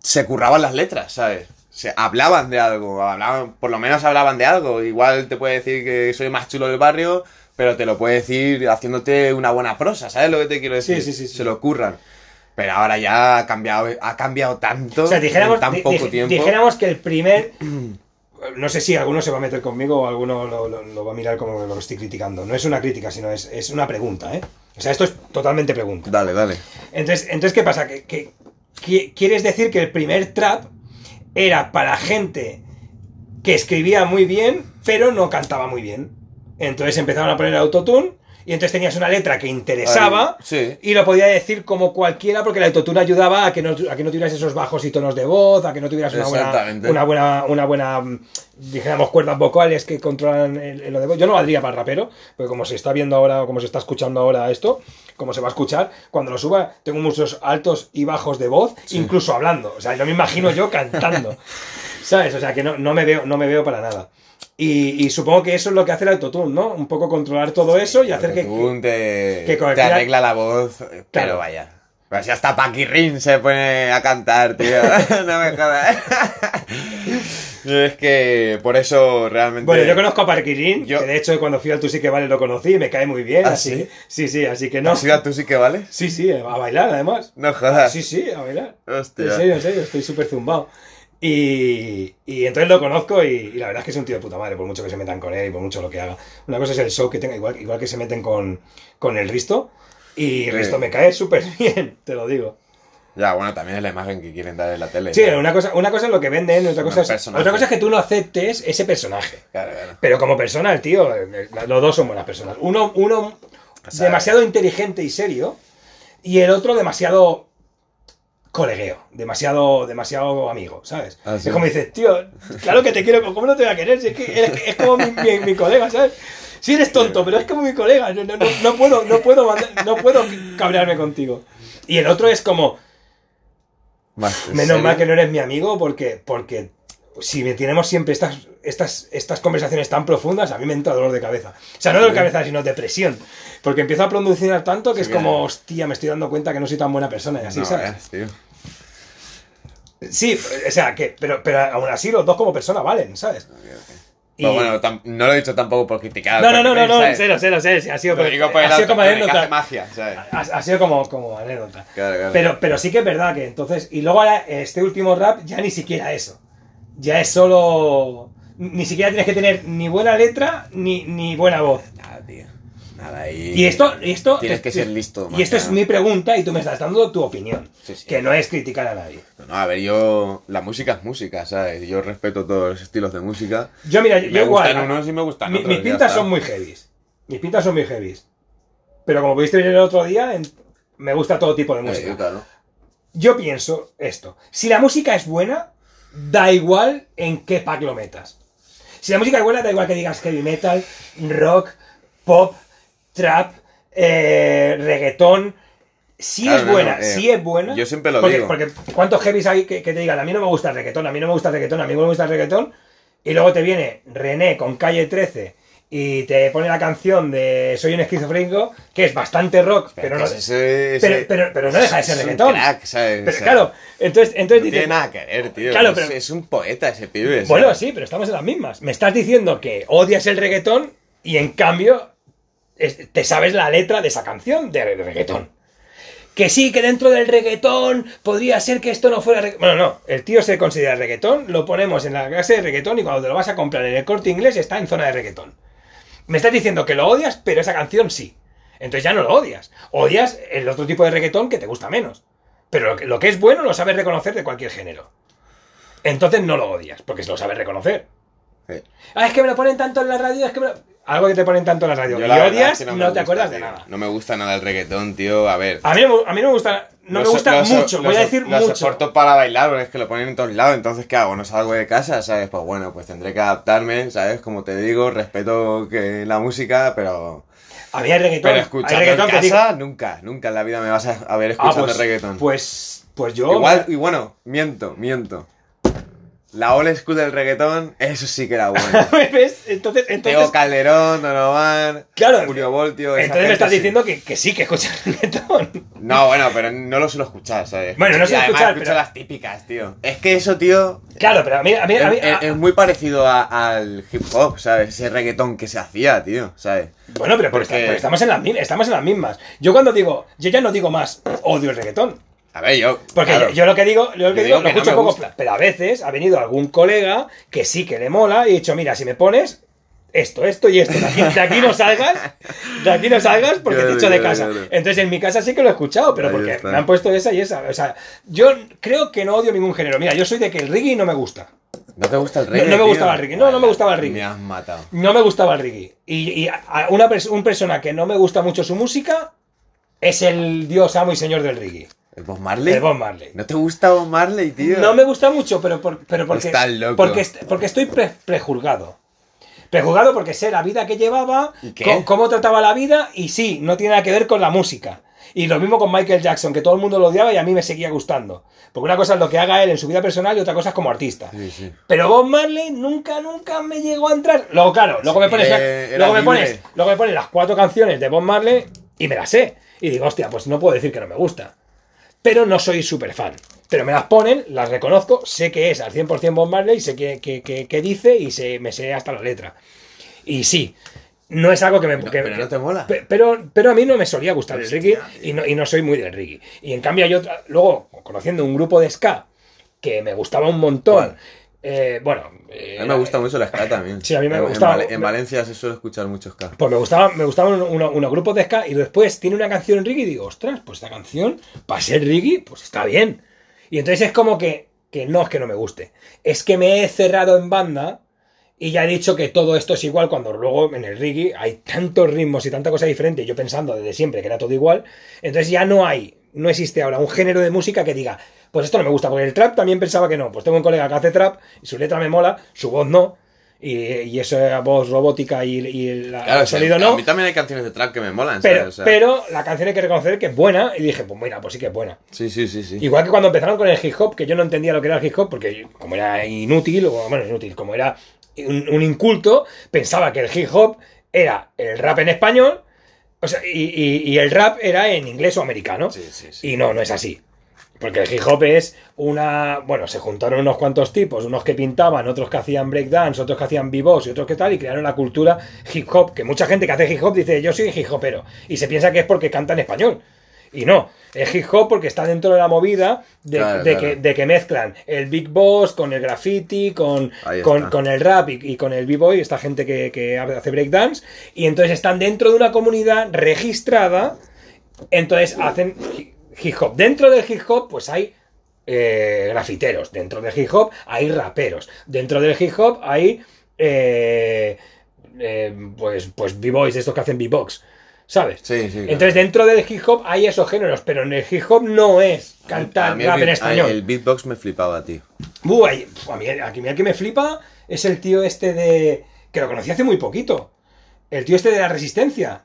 Speaker 2: se curraban las letras, ¿sabes? Se hablaban de algo, hablaban, por lo menos hablaban de algo. Igual te puede decir que soy más chulo del barrio, pero te lo puede decir haciéndote una buena prosa, ¿sabes lo que te quiero decir?
Speaker 1: Sí, sí, sí, sí.
Speaker 2: Se lo curran. Pero ahora ya ha cambiado, ha cambiado tanto
Speaker 1: O sea, dijéramos,
Speaker 2: en tan poco tiempo.
Speaker 1: dijéramos que el primer. No sé si alguno se va a meter conmigo o alguno lo, lo- lo va a mirar como lo estoy criticando. No es una crítica, sino es, es una pregunta, ¿eh? O sea, esto es totalmente pregunta.
Speaker 2: Dale, dale.
Speaker 1: Entonces, entonces ¿qué pasa? Que- ¿Quieres decir que el primer trap era para gente que escribía muy bien, pero no cantaba muy bien? Entonces empezaron a poner autotune y entonces tenías una letra que interesaba
Speaker 2: sí.
Speaker 1: y lo podía decir como cualquiera porque el autotune ayudaba a que no, a que no tuvieras esos bajos y tonos de voz, a que no tuvieras una buena, una buena, una buena, mm, dijéramos, cuerdas vocales que controlan el, el lo de voz. Yo no valdría para rapero, porque como se está viendo ahora o como se está escuchando ahora esto, como se va a escuchar, cuando lo suba tengo muchos altos y bajos de voz, incluso hablando. O sea, yo me imagino yo cantando. ¿Sabes? O sea, que no, no me veo, no me veo para nada. Y, y supongo que eso es lo que hace el autotune, ¿no? Un poco controlar todo eso y hacer que,
Speaker 2: te,
Speaker 1: que
Speaker 2: te arregla la voz, eh, pero
Speaker 1: Claro.
Speaker 2: vaya. Pues si hasta Paquirrin se pone a cantar, tío. no me jodas. es que por eso realmente.
Speaker 1: Bueno, yo conozco a Parkirin,
Speaker 2: Yo-
Speaker 1: que de hecho cuando fui al Tú sí que vale lo conocí y me cae muy bien,
Speaker 2: ¿Ah,
Speaker 1: así.
Speaker 2: sí?
Speaker 1: Sí, sí, así que no.
Speaker 2: ¿Has ido a tú sí que vale?
Speaker 1: Sí, sí, a bailar además.
Speaker 2: No jodas.
Speaker 1: Sí, sí, a bailar.
Speaker 2: Hostia.
Speaker 1: En serio, en serio, estoy súper zumbado. Y, y entonces lo conozco y, y la verdad es que es un tío de puta madre, por mucho que se metan con él y por mucho lo que haga. Una cosa es el show que tenga, igual, igual que se meten con, con el Risto. Y
Speaker 2: Sí.
Speaker 1: Risto me cae súper bien, te lo digo.
Speaker 2: Ya, bueno, también es la imagen que quieren dar en la tele.
Speaker 1: Sí, una cosa, una cosa es lo que venden, otra cosa es, otra cosa es que tú no aceptes ese personaje.
Speaker 2: Claro, claro.
Speaker 1: Pero como persona, el tío, eh, los dos son buenas personas. Uno, uno
Speaker 2: O sea,
Speaker 1: demasiado inteligente y serio, y el otro demasiado colegueo, demasiado, demasiado amigo, ¿sabes?
Speaker 2: Ah, sí.
Speaker 1: Es como dices, tío, claro que te quiero, ¿cómo no te voy a querer? Si es, que eres- es como mi, mi- mi colega, ¿sabes? Sí eres tonto, pero es como mi colega, no, no, no, puedo, no puedo, mandar- no puedo cabrearme contigo. Y el otro es como,
Speaker 2: Más, ¿en
Speaker 1: Menos mal que no eres mi amigo porque, porque si tenemos siempre estas, estas, estas conversaciones tan profundas, a mí me entra dolor de cabeza. O sea, no dolor de cabeza, sino depresión. Porque empiezo a producir tanto que
Speaker 2: Sí,
Speaker 1: es como, hostia, me estoy dando cuenta que no soy tan buena persona y así,
Speaker 2: No,
Speaker 1: ¿sabes?
Speaker 2: tío.
Speaker 1: Sí, o sea, que, pero, pero aún así los dos como persona valen, ¿sabes? Y-
Speaker 2: Pero bueno, tam- no lo he dicho tampoco por criticar.
Speaker 1: no, no, no, no, no, cero, cero, cero, ha sido,
Speaker 2: digo por
Speaker 1: ha sido como anécdota.
Speaker 2: magia, ¿sabes?
Speaker 1: Ha, ha sido como, como anécdota.
Speaker 2: Claro, claro.
Speaker 1: Pero, pero sí que es verdad que entonces. Y luego ahora, este último rap, ya ni siquiera eso. Ya es solo. Ni siquiera tienes que tener ni buena letra ni, ni buena voz.
Speaker 2: Tío. Nada ahí.
Speaker 1: Y esto. Y esto
Speaker 2: Tienes que ser listo.
Speaker 1: Y esto es mi pregunta y tú me estás dando tu opinión.
Speaker 2: Sí, sí.
Speaker 1: Que no es criticar a nadie.
Speaker 2: No, no, a ver, yo. La música es música, ¿sabes? Yo respeto todos los estilos de música.
Speaker 1: Yo, mira, yo
Speaker 2: me
Speaker 1: igual.
Speaker 2: gustan unos y me gustan
Speaker 1: mi-
Speaker 2: otros.
Speaker 1: mis pintas son muy heavies. Mis pintas son muy heavies. Pero como pudiste ver el otro día, en- me gusta todo tipo de
Speaker 2: Sí,
Speaker 1: música.
Speaker 2: claro.
Speaker 1: Yo pienso esto. Si la música es buena, da igual en qué pack lo metas. Si la música es buena, da igual que digas heavy metal, rock, pop, trap, eh, reggaetón.
Speaker 2: Claro,
Speaker 1: es buena,
Speaker 2: no, eh,
Speaker 1: si es buena.
Speaker 2: yo siempre lo
Speaker 1: porque,
Speaker 2: digo.
Speaker 1: Porque ¿cuántos heavies hay que, que te digan, a mí no me gusta el reggaetón, a mí no me gusta el reggaetón, a mí no me gusta el reggaetón? Y luego te viene René con calle 13 y te pone la canción de Soy un esquizofrénico, que es bastante rock, pero, no.
Speaker 2: ese- ese-
Speaker 1: pero- pero- pero no deja de ser reggaetón.
Speaker 2: crack, ¿sabes?
Speaker 1: Pero claro, entonces, entonces
Speaker 2: No
Speaker 1: dices,
Speaker 2: tiene nada que ver, tío.
Speaker 1: Claro,
Speaker 2: es,
Speaker 1: pero-
Speaker 2: es un poeta ese pibe.
Speaker 1: bueno, sí, pero estamos en las mismas. Me estás diciendo que odias el reggaetón y en cambio te sabes la letra de esa canción de, reggaetón. Que sí, que dentro del reggaetón podría ser que esto no fuera reggaetón. Bueno, no, el tío se considera reggaetón, lo ponemos en la clase de reggaetón y cuando te lo vas a comprar en el corte inglés está en zona de reggaetón. Me estás diciendo que lo odias, pero esa canción sí. Entonces ya no lo odias. Odias el otro tipo de reggaetón que te gusta menos. Pero lo que es bueno lo sabes reconocer de cualquier género. Entonces no lo odias, porque se lo sabes reconocer. Ah, es que me lo ponen tanto en la radio, es que me lo... Algo que te ponen tanto en la radio
Speaker 2: Yo
Speaker 1: y
Speaker 2: la verdad
Speaker 1: odias
Speaker 2: es que
Speaker 1: no, te
Speaker 2: gusta,
Speaker 1: acuerdas de nada.
Speaker 2: No me gusta nada el reggaetón, tío. A ver.
Speaker 1: A mí, no, me- a mí no me gusta, no
Speaker 2: Lo
Speaker 1: me gusta
Speaker 2: lo
Speaker 1: mucho,
Speaker 2: lo
Speaker 1: voy a decir
Speaker 2: lo
Speaker 1: mucho.
Speaker 2: soporto para bailar, porque es que lo ponen en todos lados. Entonces, ¿qué hago? No salgo de casa, ¿sabes? Pues bueno, pues tendré que adaptarme, ¿sabes? Como te digo, respeto que la música, pero.
Speaker 1: A mí hay reggaetón,
Speaker 2: Pero
Speaker 1: hay reggaetón
Speaker 2: en casa, nunca, nunca en la vida me vas a, a ver
Speaker 1: Ah, pues,
Speaker 2: reggaetón.
Speaker 1: Pues, pues yo...
Speaker 2: Igual, y bueno, miento, miento. La old school del reggaetón, eso sí que era bueno.
Speaker 1: ¿Ves? Entonces, entonces,
Speaker 2: Tego Calderón, Donovan,
Speaker 1: Claro.
Speaker 2: Julio Voltio. esa
Speaker 1: entonces me estás
Speaker 2: sí.
Speaker 1: diciendo que, que sí, que escuchas reggaetón.
Speaker 2: No, bueno, pero no lo suelo escuchar, ¿sabes?
Speaker 1: Bueno, no suelo escuchar,
Speaker 2: escucho
Speaker 1: pero-
Speaker 2: las típicas, tío. Es que eso, tío,
Speaker 1: Claro, pero a mí... A mí, a mí-
Speaker 2: es, es-
Speaker 1: a-
Speaker 2: es muy parecido al hip hop, ¿sabes? Ese reggaetón que se hacía, tío, ¿sabes?
Speaker 1: Bueno, pero,
Speaker 2: Porque-
Speaker 1: pero estamos, en las, estamos en las mismas. Yo cuando digo... Yo ya no digo más odio el reggaetón.
Speaker 2: A ver, yo.
Speaker 1: Porque
Speaker 2: claro,
Speaker 1: yo, yo lo que digo, yo lo que
Speaker 2: Yo
Speaker 1: digo,
Speaker 2: digo
Speaker 1: lo
Speaker 2: que no
Speaker 1: escucho poco, pero a veces ha venido algún colega que sí que le mola y he dicho, mira, si me pones esto, esto y esto, de aquí, de aquí no salgas, de aquí no salgas porque te
Speaker 2: Claro,
Speaker 1: echo de casa.
Speaker 2: claro.
Speaker 1: Entonces en mi casa sí que lo he escuchado, pero
Speaker 2: Ahí
Speaker 1: porque
Speaker 2: está.
Speaker 1: me han puesto esa y esa. O sea, yo creo que no odio ningún género. Mira, yo soy de que el reggae no me gusta.
Speaker 2: ¿No te gusta el reggae?
Speaker 1: no me gustaba el reggae, no, no me gustaba el reggae.
Speaker 2: Me has matado.
Speaker 1: No me gustaba el reggae. Y, y a- a una un persona que no me gusta mucho su música es el dios amo y señor del reggae.
Speaker 2: ¿El Bob Marley?
Speaker 1: El Bob Marley.
Speaker 2: ¿No te gusta Bob Marley, tío?
Speaker 1: No me gusta mucho, pero, por- pero porque,
Speaker 2: Estás loco.
Speaker 1: porque, porque estoy pre- prejuzgado. Prejuzgado porque sé la vida que llevaba, cómo trataba la vida, y sí, no tiene nada que ver con la música. Y lo mismo con Michael Jackson, que todo el mundo lo odiaba y a mí me seguía gustando. Porque una cosa es lo que haga él en su vida personal y otra cosa es como artista.
Speaker 2: Sí, sí.
Speaker 1: Pero Bob Marley nunca, nunca me llegó a entrar. Luego, claro, luego me pones,
Speaker 2: era
Speaker 1: luego me pones, luego me pones las cuatro canciones de Bob Marley y me las sé. Y digo, hostia, pues no puedo decir que no me gusta. Pero no soy súper fan. Pero me las ponen, las reconozco, sé que es al 100% Bob Marley, sé que, que, que- que dice y sé, me sé hasta la letra. Y sí, no es algo que me...
Speaker 2: No,
Speaker 1: que-
Speaker 2: pero no te mola.
Speaker 1: Pe- Pero, pero a mí no me solía gustar el reggae y no, y no soy muy del reggae. Y en cambio hay otra... Luego, conociendo un grupo de ska que me gustaba un montón... eh, bueno... eh,
Speaker 2: A mí me gusta mucho el ska también.
Speaker 1: Sí, a mí me
Speaker 2: En- Valencia se suele escuchar mucho ska.
Speaker 1: Pues me gustaban, me gustaban uno- unos grupos de ska y después tiene una canción en reggae y digo, ostras, pues esta canción, para ser reggae, pues está bien. Y entonces es como que, que no es que no me guste, es que me he cerrado en banda y ya he dicho que todo esto es igual cuando luego en el reggae hay tantos ritmos y tanta cosa diferente, y yo pensando desde siempre que era todo igual, entonces ya no hay, no existe ahora un género de música que diga, pues esto no me gusta, porque el trap también pensaba que no, pues tengo un colega que hace trap y su letra me mola, su voz no. Y, y esa voz robótica y, y la-
Speaker 2: Claro,
Speaker 1: el sonido
Speaker 2: a
Speaker 1: no.
Speaker 2: mí también hay canciones de trap que me molan,
Speaker 1: Pero,
Speaker 2: ¿sabes? O sea,
Speaker 1: pero la canción hay que reconocer que es buena. Y dije, pues mira, pues sí que es buena.
Speaker 2: Sí, sí, sí, sí.
Speaker 1: Igual que cuando empezaron con el hip hop, que yo no entendía lo que era el hip hop, porque como era inútil, o bueno, inútil, como era un, un inculto, pensaba que el hip hop era el rap en español, o sea, y, y- y el rap era en inglés o americano.
Speaker 2: Sí, sí, sí.
Speaker 1: Y no, no es así. Porque el hip hop es una. Bueno, se juntaron unos cuantos tipos, unos que pintaban, otros que hacían breakdance, otros que hacían bebop y otros que tal, y crearon la cultura hip hop. Que mucha gente que hace hip hop dice, yo soy hip hopero. Y se piensa que es porque canta en español. Y no, es hip hop porque está dentro de la movida de,
Speaker 2: Claro,
Speaker 1: de
Speaker 2: claro.
Speaker 1: Que, de que mezclan el big boss con el graffiti, con, el rap y, y con el b-boy, esta gente que, que hace breakdance. Y entonces están dentro de una comunidad registrada entonces hacen hi- hip hop. Dentro del hip hop, pues hay eh, grafiteros. Dentro del hip hop hay raperos. Dentro del hip hop hay eh, eh, pues, pues b-boys, estos que hacen b-box. ¿Sabes?
Speaker 2: Sí, sí, claro.
Speaker 1: Entonces dentro del hip hop hay esos géneros, pero en el hip hop no es cantar
Speaker 2: A mí el
Speaker 1: rap en español.
Speaker 2: El beatbox me flipaba, tío.
Speaker 1: Buh, ahí- pf, a mí, aquí mira que me flipa es el tío este de... que lo conocí hace muy poquito. El tío este de la resistencia.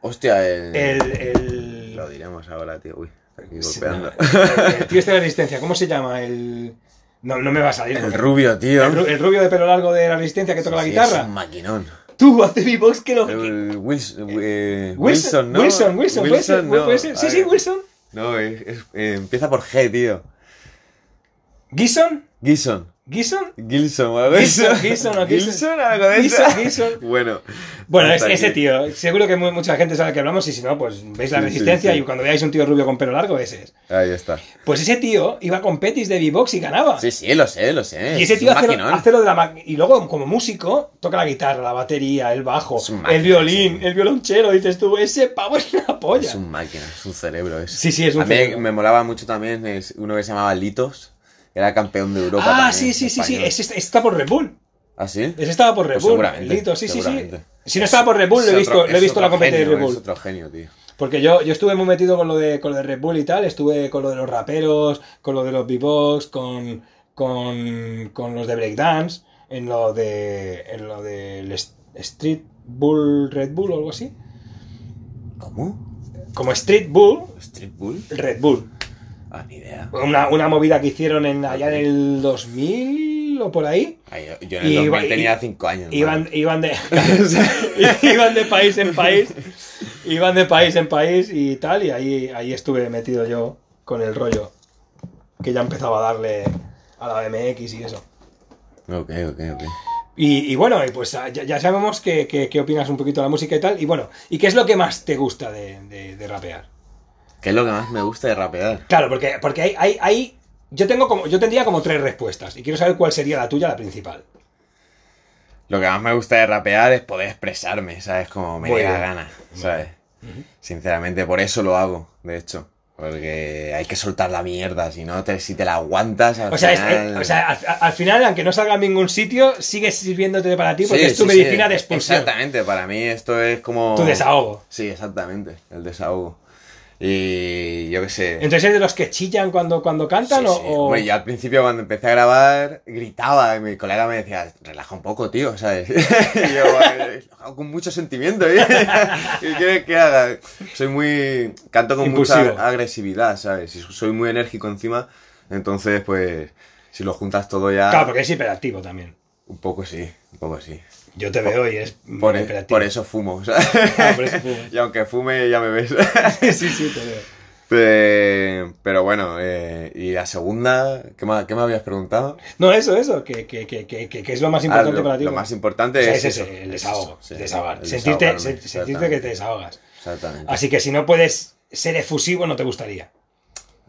Speaker 2: Hostia, el...
Speaker 1: El... el...
Speaker 2: Lo diremos ahora, tío. Uy, aquí
Speaker 1: Sí,
Speaker 2: golpeando.
Speaker 1: no, el, el tío este de la resistencia, ¿cómo se llama? El. No, no me va a salir.
Speaker 2: El rubio, tío.
Speaker 1: el ru- el rubio de pelo largo de la resistencia que toca la guitarra.
Speaker 2: Es un maquinón.
Speaker 1: Tú, hace beatbox que lo. que-
Speaker 2: El Wilson, eh,
Speaker 1: Wilson,
Speaker 2: Wilson, ¿no?
Speaker 1: Wilson, Wilson, puede ser,
Speaker 2: no.
Speaker 1: puede ser. Sí, sí. Wilson.
Speaker 2: No, es- es- eh, empieza por G, tío.
Speaker 1: ¿Gison?
Speaker 2: Gison.
Speaker 1: ¿Gison?
Speaker 2: Gilson algo.
Speaker 1: Gilson, Gilson o Gilson.
Speaker 2: Algo de eso.
Speaker 1: Gilson, Gilson.
Speaker 2: Bueno.
Speaker 1: Bueno, es, ese tío. Seguro que mu- mucha gente sabe que hablamos y si no, pues veis la
Speaker 2: Sí, sí,
Speaker 1: resistencia
Speaker 2: sí.
Speaker 1: y cuando veáis un tío rubio con pelo largo, ese es.
Speaker 2: Ahí está.
Speaker 1: Pues ese tío iba con petis de b-box y ganaba.
Speaker 2: Sí, sí, lo sé, lo sé.
Speaker 1: Y ese
Speaker 2: Es
Speaker 1: tío
Speaker 2: un
Speaker 1: hace lo, hace lo de la ma- Y luego, como músico, toca la guitarra, la batería, el bajo,
Speaker 2: Es máquina,
Speaker 1: el violín,
Speaker 2: sí.
Speaker 1: el violonchelo. Dices tú, ese pavo es una polla.
Speaker 2: Es un máquina, es un cerebro. Es.
Speaker 1: Sí, sí, es un
Speaker 2: A mí
Speaker 1: cerebro.
Speaker 2: me molaba mucho también es uno que se llamaba Litos. Era campeón de Europa.
Speaker 1: Ah,
Speaker 2: también,
Speaker 1: sí, sí, sí, sí. Ese está- por Red Bull.
Speaker 2: ¿Ah, sí?
Speaker 1: Ese estaba por Red
Speaker 2: Pues
Speaker 1: Bull. Lito, sí, sí, sí. Si no estaba por Red Bull, lo he visto,
Speaker 2: otro-
Speaker 1: lo he visto la competencia de Red Bull.
Speaker 2: Es otro genio, tío.
Speaker 1: Porque yo, yo estuve muy metido con lo, de, con lo de Red Bull y tal, estuve con lo de los raperos, con lo de los b-box, con, con, con los de breakdance, en lo de en lo del Street Bull Red Bull o algo así.
Speaker 2: ¿Cómo?
Speaker 1: Como Street Bull
Speaker 2: ¿Street Bull?
Speaker 1: Red Bull.
Speaker 2: Ah, ni idea.
Speaker 1: Una, una movida que hicieron en, allá en el 2000 o por ahí.
Speaker 2: Ay, yo- yo en el
Speaker 1: Y
Speaker 2: 2000
Speaker 1: iba-
Speaker 2: tenía
Speaker 1: y-
Speaker 2: 5 años.
Speaker 1: Iban, iban, de, iban de país en país, iban de país en país y tal, y ahí, ahí estuve metido yo con el rollo que ya empezaba a darle a la BMX y eso.
Speaker 2: Ok, ok, ok.
Speaker 1: Y, y bueno, pues ya, ya sabemos que, que- que opinas un poquito de la música y tal, y bueno, ¿y qué es lo que más te gusta de, de- de rapear?
Speaker 2: ¿Qué es lo que más me gusta de rapear?
Speaker 1: Claro, porque, porque hay, hay, hay- yo, tengo como, yo tendría como tres respuestas, y quiero saber cuál sería la tuya, la principal.
Speaker 2: Lo que más me gusta de rapear es poder expresarme, ¿sabes? Como me
Speaker 1: bien.
Speaker 2: gana, ¿sabes? Sinceramente, por eso lo hago, de hecho. Porque hay que soltar la mierda, si no, te, si te la aguantas al
Speaker 1: O sea,
Speaker 2: final-
Speaker 1: eh, o sea, al, al final, aunque no salga en ningún sitio, sigue sirviéndote para ti porque
Speaker 2: Sí,
Speaker 1: es tu
Speaker 2: sí,
Speaker 1: medicina
Speaker 2: sí.
Speaker 1: de expulsión.
Speaker 2: Exactamente, para mí esto es como...
Speaker 1: Tu desahogo.
Speaker 2: Sí, exactamente, el desahogo. Y yo qué sé.
Speaker 1: Entonces, ¿es de los que chillan cuando, cuando cantan
Speaker 2: Sí,
Speaker 1: o...?
Speaker 2: sí.
Speaker 1: o-
Speaker 2: Hombre, yo al principio cuando empecé a grabar gritaba y mi colega me decía, relaja un poco, tío, ¿sabes? y yo, "Eh, lo hago con mucho sentimiento, ¿eh? ¿Qué quieres que haga? Soy muy... canto con
Speaker 1: Impulsivo.
Speaker 2: mucha agresividad, ¿sabes? Y soy muy enérgico encima, entonces pues si lo juntas todo ya...
Speaker 1: Claro, porque es hiperactivo también.
Speaker 2: Un poco sí, un poco sí.
Speaker 1: Yo te veo y es
Speaker 2: Por, e- por eso fumo.
Speaker 1: Ah, por eso fumas.
Speaker 2: y aunque fume ya me ves.
Speaker 1: sí, sí, te veo.
Speaker 2: Pe- Pero bueno, eh, y la segunda, ¿qué me, qué me habías preguntado?
Speaker 1: No, eso, eso, que, que, que, que, que es lo más importante
Speaker 2: Ah, lo,
Speaker 1: para ti.
Speaker 2: lo más importante
Speaker 1: O sea,
Speaker 2: es,
Speaker 1: es
Speaker 2: eso,
Speaker 1: el
Speaker 2: es
Speaker 1: desahogo,
Speaker 2: eso, sí,
Speaker 1: desahogar.
Speaker 2: el
Speaker 1: sentirte, sentirte que te desahogas.
Speaker 2: Exactamente.
Speaker 1: Así que si no puedes ser efusivo, no te gustaría.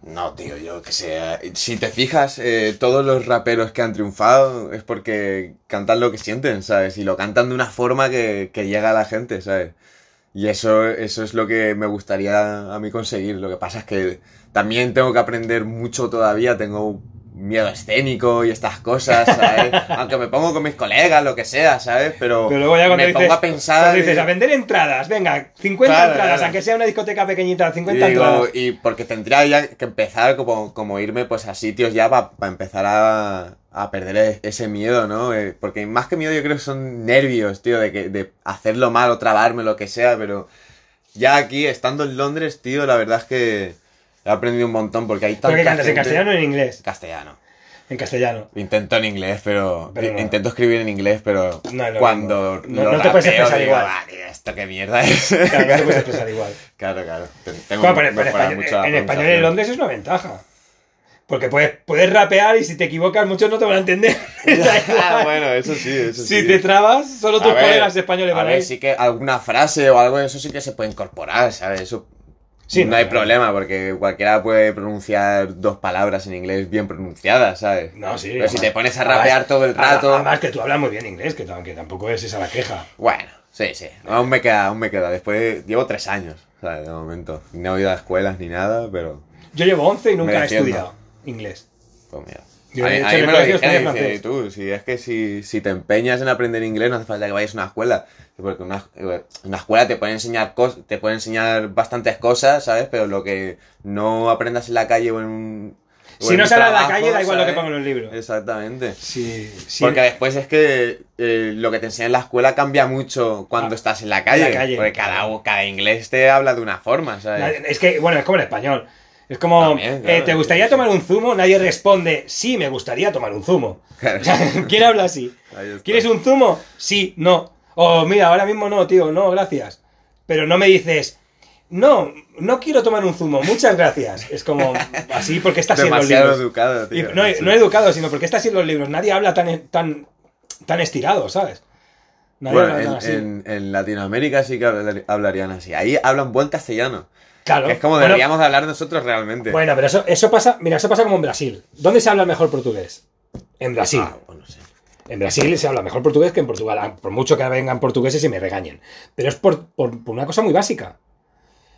Speaker 2: No, tío, yo que sé. Si te fijas, eh, todos los raperos que han triunfado es porque cantan lo que sienten, ¿sabes? Y lo cantan de una forma que, que llega a la gente, ¿sabes? Y eso, eso es lo que me gustaría a mí conseguir. Lo que pasa es que también tengo que aprender mucho todavía. Tengo miedo escénico y estas cosas, ¿sabes? Aunque me pongo con mis colegas, lo que sea, ¿sabes? Pero,
Speaker 1: Pero luego ya cuando
Speaker 2: me
Speaker 1: dices,
Speaker 2: pongo a pensar...
Speaker 1: dices,
Speaker 2: y-
Speaker 1: a vender entradas, venga, 50
Speaker 2: Claro,
Speaker 1: entradas,
Speaker 2: claro.
Speaker 1: aunque sea una discoteca pequeñita, 50
Speaker 2: Y, digo,
Speaker 1: entradas.
Speaker 2: y porque tendría ya que empezar como, como irme pues a sitios ya para empezar a, a perder e- ese miedo, ¿no? Eh, porque más que miedo yo creo que son nervios, tío, de, que, de hacerlo mal o trabarme, lo que sea, pero ya aquí, estando en Londres, tío, la verdad es que he aprendido un montón porque hay tanta
Speaker 1: ¿Pero que cantas en castellano o en inglés?
Speaker 2: Castellano.
Speaker 1: En castellano.
Speaker 2: Intento en inglés, pero...
Speaker 1: Pero no.
Speaker 2: Intento escribir en inglés, pero
Speaker 1: No lo
Speaker 2: cuando.
Speaker 1: No-
Speaker 2: lo
Speaker 1: no te puedes expresar
Speaker 2: digo,
Speaker 1: igual.
Speaker 2: "Ah, tío, ¿esto qué mierda es?
Speaker 1: Claro, no te puedes expresar igual.
Speaker 2: claro, claro. Te- Tengo
Speaker 1: Bueno,
Speaker 2: que
Speaker 1: pero, pero en español,
Speaker 2: mucho la
Speaker 1: en español en. Londres es una ventaja. Porque puedes, puedes rapear y si te equivocas muchos no te van a entender.
Speaker 2: Ah, bueno, eso sí, eso sí.
Speaker 1: si te trabas, solo tus
Speaker 2: ver,
Speaker 1: colegas españoles van a
Speaker 2: ver, sí que alguna frase o algo de eso sí que se puede incorporar, ¿sabes? Eso
Speaker 1: Sí,
Speaker 2: no,
Speaker 1: no,
Speaker 2: hay problema, porque cualquiera puede pronunciar dos palabras en inglés bien pronunciadas, ¿sabes?
Speaker 1: No, sí.
Speaker 2: Pero si
Speaker 1: además-
Speaker 2: te pones a
Speaker 1: además-
Speaker 2: rapear todo el rato.
Speaker 1: Además que tú hablas muy bien inglés, que, tam- que tampoco es esa la queja.
Speaker 2: Bueno, sí, sí. Aún me queda, aún me queda. Después llevo tres años, ¿sabes? De momento. No he ido a escuelas ni nada, pero.
Speaker 1: Yo llevo 11 y nunca he
Speaker 2: defiendo.
Speaker 1: estudiado inglés.
Speaker 2: Pues mira.
Speaker 1: Yo,
Speaker 2: a mí, a mí me lo dijeron, tú, si es que si, si te empeñas en aprender inglés no hace falta que vayas a una escuela. Porque una, una escuela te puede enseñar cos- te puede enseñar bastantes cosas, ¿sabes? Pero lo que no aprendas en la calle o en un... o
Speaker 1: Si
Speaker 2: en
Speaker 1: no sale a la calle, da igual lo que ponga en los libros.
Speaker 2: Exactamente.
Speaker 1: Sí, sí.
Speaker 2: Porque después es que eh, lo que te enseña en la escuela cambia mucho cuando
Speaker 1: Ah,
Speaker 2: estás en la calle.
Speaker 1: en la calle,
Speaker 2: porque cada, cada inglés te habla de una forma, ¿sabes?
Speaker 1: Es que, bueno, es como el español. Es como,
Speaker 2: También, claro.
Speaker 1: eh, ¿te gustaría tomar un zumo? Nadie responde, sí, me gustaría tomar un zumo.
Speaker 2: Claro.
Speaker 1: ¿Quién habla así? ¿Quieres un zumo? Sí, no. O mira, ahora mismo no, tío, no, gracias. Pero no me dices, no, no quiero tomar un zumo, muchas gracias. Es como así porque está así en los libros.
Speaker 2: educado, tío.
Speaker 1: no, educado, sino porque está en los libros. Nadie habla tan, tan, tan estirado, ¿sabes? Nadie
Speaker 2: Bueno,
Speaker 1: habla
Speaker 2: en,
Speaker 1: así.
Speaker 2: en- en Latinoamérica sí que hablar- hablarían así. Ahí hablan buen castellano.
Speaker 1: claro.
Speaker 2: Es como
Speaker 1: Bueno,
Speaker 2: deberíamos de hablar nosotros realmente.
Speaker 1: Bueno, pero eso, eso pasa, mira, eso pasa como en Brasil. ¿Dónde se habla mejor portugués? En Brasil.
Speaker 2: Ah, bueno, sí.
Speaker 1: En Brasil se habla mejor portugués que en Portugal. Ah, Por mucho que vengan portugueses y me regañen. Pero es por, por- por una cosa muy básica.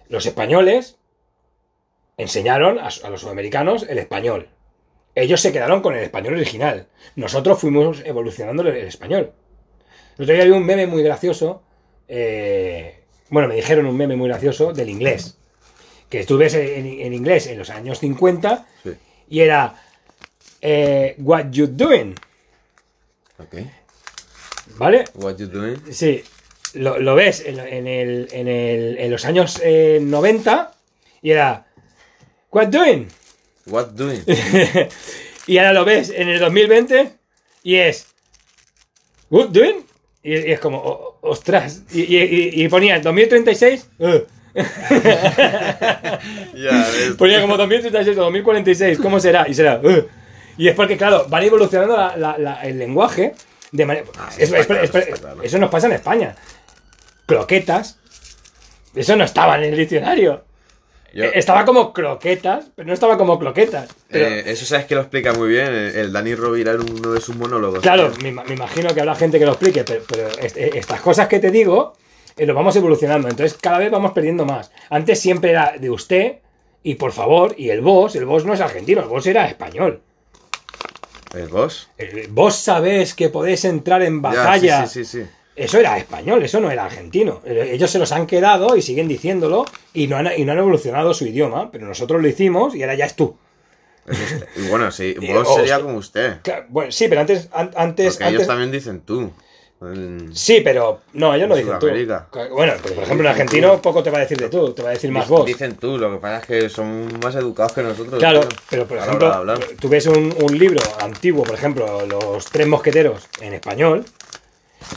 Speaker 1: Los españoles enseñaron a, a los sudamericanos el español. Ellos se quedaron con el español original. Nosotros fuimos evolucionando el, el español. El otro día vi un meme muy gracioso. eh, bueno, me dijeron un meme muy gracioso del inglés. Que ves en, en inglés en los años 50
Speaker 2: Sí.
Speaker 1: y era eh, What you doing?
Speaker 2: Ok.
Speaker 1: ¿Vale?
Speaker 2: What you doing?
Speaker 1: Sí, lo, lo ves en, en el, en, el- en los años eh, 90 y era What doing?
Speaker 2: What doing?
Speaker 1: y ahora lo ves en el 2020 y es What doing? Y, y es como, "Oh, ostras. Y, y- y- y ponía 2036. "Uh".
Speaker 2: ya ves.
Speaker 1: Ponía como 2036 o 2046. ¿Cómo será? Y será. "Uh". Y es porque, claro, van evolucionando la- la- la- el lenguaje de manera.
Speaker 2: Ah,
Speaker 1: es-
Speaker 2: está
Speaker 1: es-
Speaker 2: claro,
Speaker 1: es-
Speaker 2: está claro.
Speaker 1: Eso nos pasa en España. Croquetas. Eso no estaba en el diccionario.
Speaker 2: Yo-
Speaker 1: Eh, Estaba como croquetas, pero no estaba como croquetas. Pero,
Speaker 2: Eh, eso sabes que lo explica muy bien el, el Dani Rovira en uno de sus monólogos.
Speaker 1: claro, me, ima- me imagino que habrá gente que lo explique, pero, pero est- eh, estas cosas que te digo, eh, lo vamos evolucionando. Entonces cada vez vamos perdiendo más. Antes siempre era de usted y por favor, y el vos, el vos no es argentino, el vos era español.
Speaker 2: ¿El boss?
Speaker 1: Eh, Vos sabés que podéis entrar en batalla.
Speaker 2: sí, sí, sí, sí.
Speaker 1: Eso era español, eso no era argentino. Eh, Ellos se los han quedado y siguen diciéndolo y no han, y no han evolucionado su idioma, pero nosotros lo hicimos y ahora ya es tú.
Speaker 2: Es usted. Y bueno, sí, vos
Speaker 1: oh,
Speaker 2: sería como usted.
Speaker 1: Claro, bueno, sí, pero antes. an- antes,
Speaker 2: Porque ellos también dicen tú.
Speaker 1: Sí, pero. No, ellos no
Speaker 2: En
Speaker 1: dicen tú. Bueno, por ejemplo, un argentino poco te va a decir de tú, te va a decir más vos.
Speaker 2: Dicen tú, lo que pasa es que son más educados que nosotros.
Speaker 1: Claro,
Speaker 2: tío,
Speaker 1: pero por ejemplo, tú ves un, un libro antiguo, por ejemplo, Los Tres Mosqueteros en español,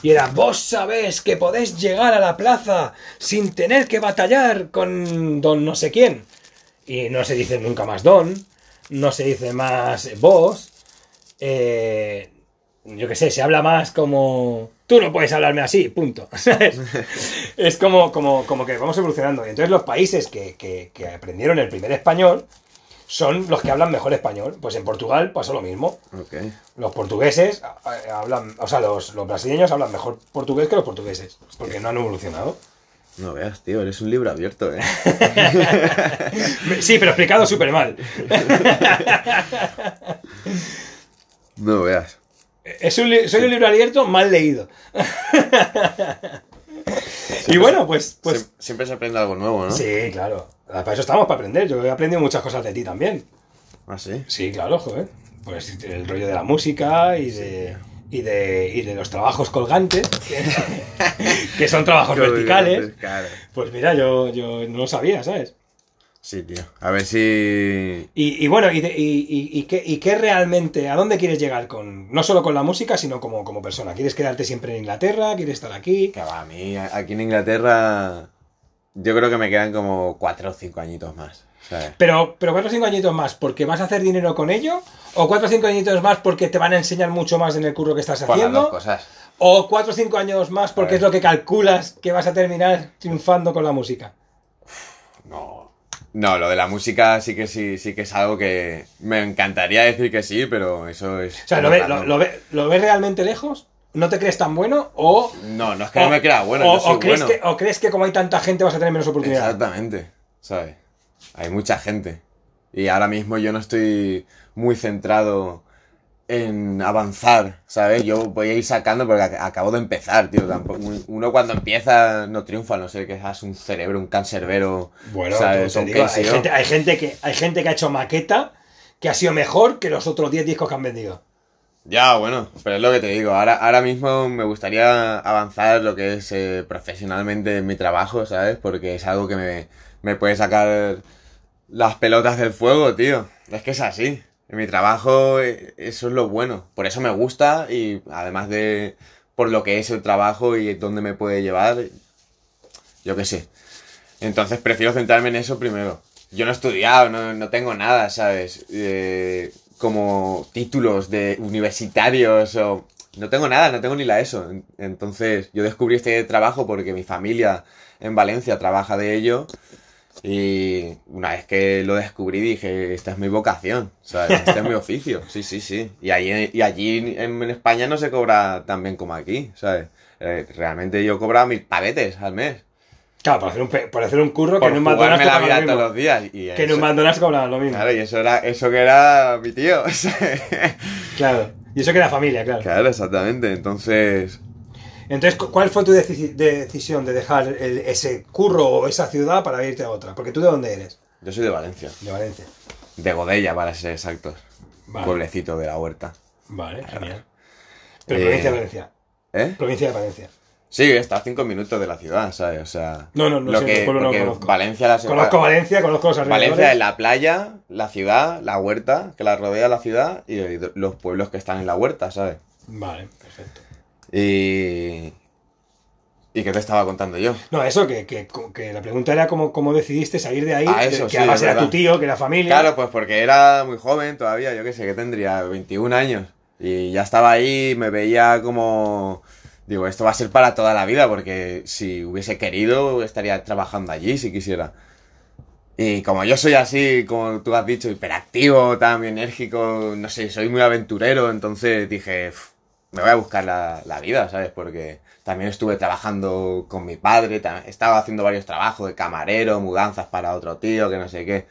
Speaker 1: y era, vos sabés que podés llegar a la plaza sin tener que batallar con don no sé quién. Y no se dice nunca más don, no se dice más vos, eh, yo qué sé, se habla más como... Tú no puedes hablarme así, punto. ¿sabes? es como, como, como que vamos evolucionando. Y entonces los países que, que- que aprendieron el primer español son los que hablan mejor español. Pues en Portugal pasó lo mismo. Los portugueses hablan, o sea, los, los brasileños hablan mejor portugués que los portugueses, porque no han evolucionado.
Speaker 2: No veas, tío, eres un libro abierto, eh.
Speaker 1: Sí, pero explicado súper mal.
Speaker 2: No veas.
Speaker 1: Es un soy un libro abierto mal leído. y bueno, pues, pues
Speaker 2: Siem- siempre se aprende algo nuevo, ¿no?
Speaker 1: sí, claro. Para eso estamos, para aprender. Yo he aprendido muchas cosas de ti también.
Speaker 2: ¿Ah, sí?
Speaker 1: Sí, claro, joder. Pues el rollo de la música y de, y de, y de los trabajos colgantes, que, que son trabajos verticales. Pues mira, yo, yo no lo sabía, ¿sabes?
Speaker 2: Sí, tío. A ver si...
Speaker 1: Y, y bueno, y, de- qué, y qué realmente, ¿a dónde quieres llegar con, no solo con la música, sino como, como persona? ¿Quieres quedarte siempre en Inglaterra? ¿Quieres estar aquí?
Speaker 2: Que va, a mí aquí en Inglaterra yo creo que me quedan como cuatro o cinco añitos más. ¿sabes?
Speaker 1: Pero, pero cuatro o cinco añitos más, ¿porque vas a hacer dinero con ello? ¿O cuatro o cinco añitos más porque te van a enseñar mucho más en el curro que estás
Speaker 2: Por las dos
Speaker 1: haciendo?
Speaker 2: cosas.
Speaker 1: ¿O cuatro o cinco años más porque es lo que calculas que vas a terminar triunfando con la música?
Speaker 2: No. No, lo de la música sí que sí, sí que es algo que me encantaría decir que sí, pero eso es...
Speaker 1: O sea, ¿lo ves, lo, lo ve- lo ves realmente lejos? ¿No te crees tan bueno? ¿O,
Speaker 2: No, no es que no me crea bueno,
Speaker 1: o,
Speaker 2: yo soy
Speaker 1: o crees
Speaker 2: bueno.
Speaker 1: que, o crees que como hay tanta gente vas a tener menos oportunidades?
Speaker 2: Exactamente, ¿sabes? Hay mucha gente. Y ahora mismo yo no estoy muy centrado en avanzar, ¿sabes? Yo voy a ir sacando porque ac- acabo de empezar, tío. Tampoco, uno cuando empieza no triunfa, no sé que seas un cerebro, un cancerbero.
Speaker 1: Bueno,
Speaker 2: ¿sabes?
Speaker 1: te
Speaker 2: Un
Speaker 1: digo, hay, gente, hay, gente que, hay gente que ha hecho maqueta que ha sido mejor que los otros 10 discos que han vendido.
Speaker 2: Ya, bueno, pero es lo que te digo. Ahora, ahora mismo me gustaría avanzar lo que es eh, profesionalmente en mi trabajo, ¿sabes? Porque es algo que me, me puede sacar las pelotas del fuego, tío. Es que es así. En mi trabajo eh, eso es lo bueno. Por eso me gusta y además de por lo que es el trabajo y dónde me puede llevar, yo qué sé. Entonces prefiero centrarme en eso primero. Yo no he estudiado, no, tengo nada, ¿sabes? Eh, como títulos de universitarios o... No tengo nada, no tengo ni la ESO. Entonces yo descubrí este trabajo porque mi familia en Valencia trabaja de ello. Y una vez que lo descubrí dije, esta es mi vocación, ¿sabes? Este es mi oficio, sí, sí, sí. Y, ahí, y allí en, España no se cobra tan bien como aquí, ¿sabes? Eh, realmente yo cobraba mil pavetes al mes.
Speaker 1: Claro, para hacer un, para hacer un curro
Speaker 2: Por
Speaker 1: que en
Speaker 2: jugarme
Speaker 1: McDonald's
Speaker 2: la vida
Speaker 1: cobraba lo
Speaker 2: todos
Speaker 1: mismo.
Speaker 2: los días. Y
Speaker 1: Que en McDonald's cobraban lo mismo.
Speaker 2: Claro, y eso era, eso que era mi tío.
Speaker 1: Claro. Y eso que era familia, claro.
Speaker 2: claro, exactamente. Entonces,
Speaker 1: Entonces, cu- ¿cuál fue tu deci- decisión de dejar el- ese curro o esa ciudad para irte a otra? Porque tú de dónde eres?
Speaker 2: yo soy de Valencia.
Speaker 1: De Valencia.
Speaker 2: De Godella, para ser exactos.
Speaker 1: Vale.
Speaker 2: Pueblecito de la huerta.
Speaker 1: Vale, genial. Pero
Speaker 2: Eh,
Speaker 1: provincia de Valencia.
Speaker 2: ¿Eh?
Speaker 1: Provincia de Valencia.
Speaker 2: Sí, está a cinco minutos de la ciudad, ¿sabes? O sea.
Speaker 1: No, no, no
Speaker 2: lo
Speaker 1: sé,
Speaker 2: que,
Speaker 1: no conozco.
Speaker 2: Valencia la separa-
Speaker 1: Conozco Valencia, conozco los alrededores.
Speaker 2: Valencia es la playa, la ciudad, la huerta que la rodea la ciudad y los pueblos que están en la huerta, ¿sabes?
Speaker 1: Vale, perfecto.
Speaker 2: Y. ¿Y qué te estaba contando yo?
Speaker 1: No, eso, que, que, que la pregunta era cómo, cómo decidiste salir de ahí,
Speaker 2: Ah, eso,
Speaker 1: que
Speaker 2: sí,
Speaker 1: además era tu tío, que era familia.
Speaker 2: Claro, pues porque era muy joven todavía, yo qué sé, que tendría 21 años. Y ya estaba ahí, me veía como... Digo, esto va a ser para toda la vida, porque si hubiese querido, estaría trabajando allí si quisiera. Y como yo soy así, como tú has dicho, hiperactivo, tan enérgico, no sé, soy muy aventurero, entonces dije, "Uf, me voy a buscar la, la vida, ¿sabes? Porque también estuve trabajando con mi padre, estaba haciendo varios trabajos de camarero, mudanzas para otro tío, que no sé qué.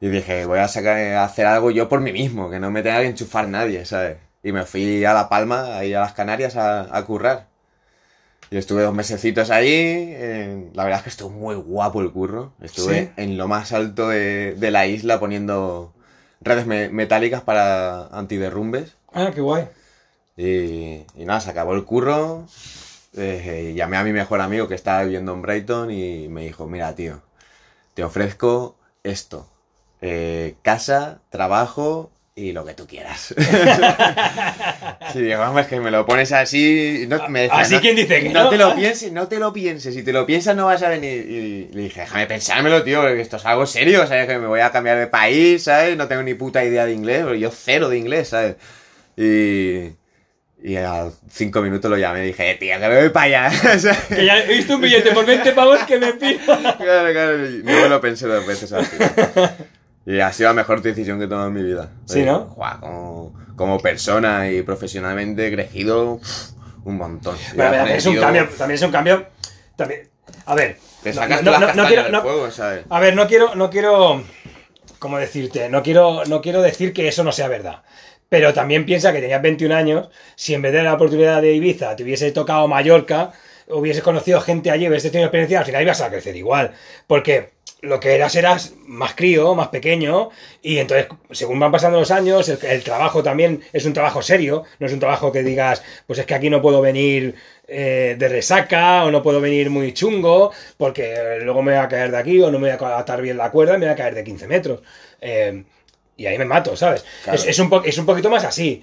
Speaker 2: Y dije, voy a sacar, a hacer algo yo por mí mismo, que no me tenga que enchufar nadie, ¿sabes? Y me fui a La Palma, ahí a las Canarias, a, a currar. Y estuve dos mesecitos ahí. eh, la verdad es que estuvo muy guapo el curro. Estuve
Speaker 1: Sí.
Speaker 2: en lo más alto de, de la isla poniendo redes me- metálicas para antiderrumbes.
Speaker 1: Ah, qué guay.
Speaker 2: Y, y nada, se acabó el curro. eh, llamé a mi mejor amigo que estaba viviendo en Brighton y me dijo, mira tío, te ofrezco esto. eh, casa, trabajo y lo que tú quieras. y digo, vamos, es que me lo pones así... y No, me decía,
Speaker 1: Así
Speaker 2: "No-
Speaker 1: quien dice que
Speaker 2: no
Speaker 1: no".
Speaker 2: te lo pienses, no te lo pienses. Si te lo piensas no vas a venir. Y le dije, déjame pensármelo, tío, esto es algo serio, ¿sabes? Que me voy a cambiar de país, ¿sabes? No tengo ni puta idea de inglés, yo cero de inglés, ¿sabes? Y... Y a cinco minutos lo llamé y dije, eh, tío, que me voy para allá. O sea,
Speaker 1: Que ya he visto un billete por 20 pavos que me pido.
Speaker 2: claro, claro, y no me lo pensé dos veces al. Y ha sido la mejor decisión que he tomado en mi vida.
Speaker 1: Sí, ¿no?
Speaker 2: Joa, como, como persona y profesionalmente he crecido un montón.
Speaker 1: Pero, pero también es un cambio, también es un cambio. También, a ver.
Speaker 2: Te
Speaker 1: no-
Speaker 2: sacas
Speaker 1: no- no- no quiero-
Speaker 2: del
Speaker 1: no-
Speaker 2: fuego, ¿sabes?
Speaker 1: A ver, no quiero, no quiero, ¿cómo decirte? No quiero, no quiero decir que eso no sea verdad. Pero también piensa que tenías 21 años, si en vez de la oportunidad de Ibiza te hubiese tocado Mallorca, hubieses conocido gente allí, hubieses tenido experiencia, al final ibas a crecer igual. Porque lo que eras, eras más crío, más pequeño, y entonces, según van pasando los años, el, trabajo también es un trabajo serio, no es un trabajo que digas, pues es que aquí no puedo venir eh, de resaca, o no puedo venir muy chungo, porque luego me voy a caer de aquí, o no me voy a atar bien la cuerda y me voy a caer de 15 metros. Eh, y ahí me mato, ¿sabes?
Speaker 2: Claro.
Speaker 1: Es, es un es un poquito más así.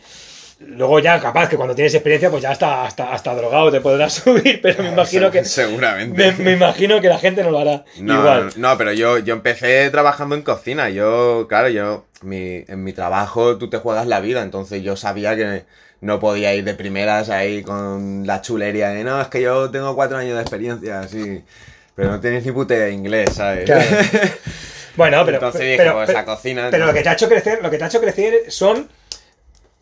Speaker 1: Luego ya, capaz, que cuando tienes experiencia, pues ya hasta, hasta, hasta drogado te podrás subir, pero me imagino que...
Speaker 2: Seguramente.
Speaker 1: Me, me imagino que la gente no lo hará
Speaker 2: No,
Speaker 1: igual.
Speaker 2: no, pero yo, yo empecé trabajando en cocina. Yo, claro, yo, mi, en mi trabajo tú te juegas la vida, entonces yo sabía que no podía ir de primeras ahí con la chulería de no, es que yo tengo cuatro años de experiencia, así. Pero no tienes ni puta de inglés, ¿sabes?
Speaker 1: Claro. Bueno, pero.
Speaker 2: Entonces dije,
Speaker 1: pero,
Speaker 2: pues,
Speaker 1: pero-
Speaker 2: a cocina,
Speaker 1: Pero
Speaker 2: ¿no?
Speaker 1: lo que te ha hecho crecer, lo que te ha hecho crecer son.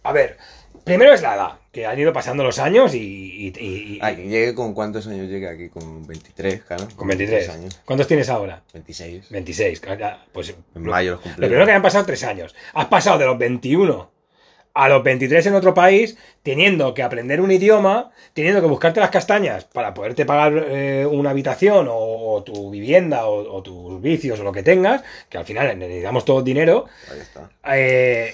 Speaker 1: A ver, primero es la edad, que han ido pasando los años y. y- y- y-
Speaker 2: Aquí llegué con cuántos años llegué aquí, con 23, claro.
Speaker 1: con 23.
Speaker 2: años.
Speaker 1: ¿Cuántos tienes ahora?
Speaker 2: 26.
Speaker 1: 26. claro, Pues.
Speaker 2: En
Speaker 1: lo-
Speaker 2: mayo los
Speaker 1: Lo
Speaker 2: cumplí.
Speaker 1: primero que han pasado tres años. Has pasado de los 21 a los 23 en otro país, teniendo que aprender un idioma, teniendo que buscarte las castañas para poderte pagar eh, una habitación o, o tu vivienda o, o tus vicios o lo que tengas, que al final necesitamos todo dinero.
Speaker 2: Ahí está.
Speaker 1: Eh,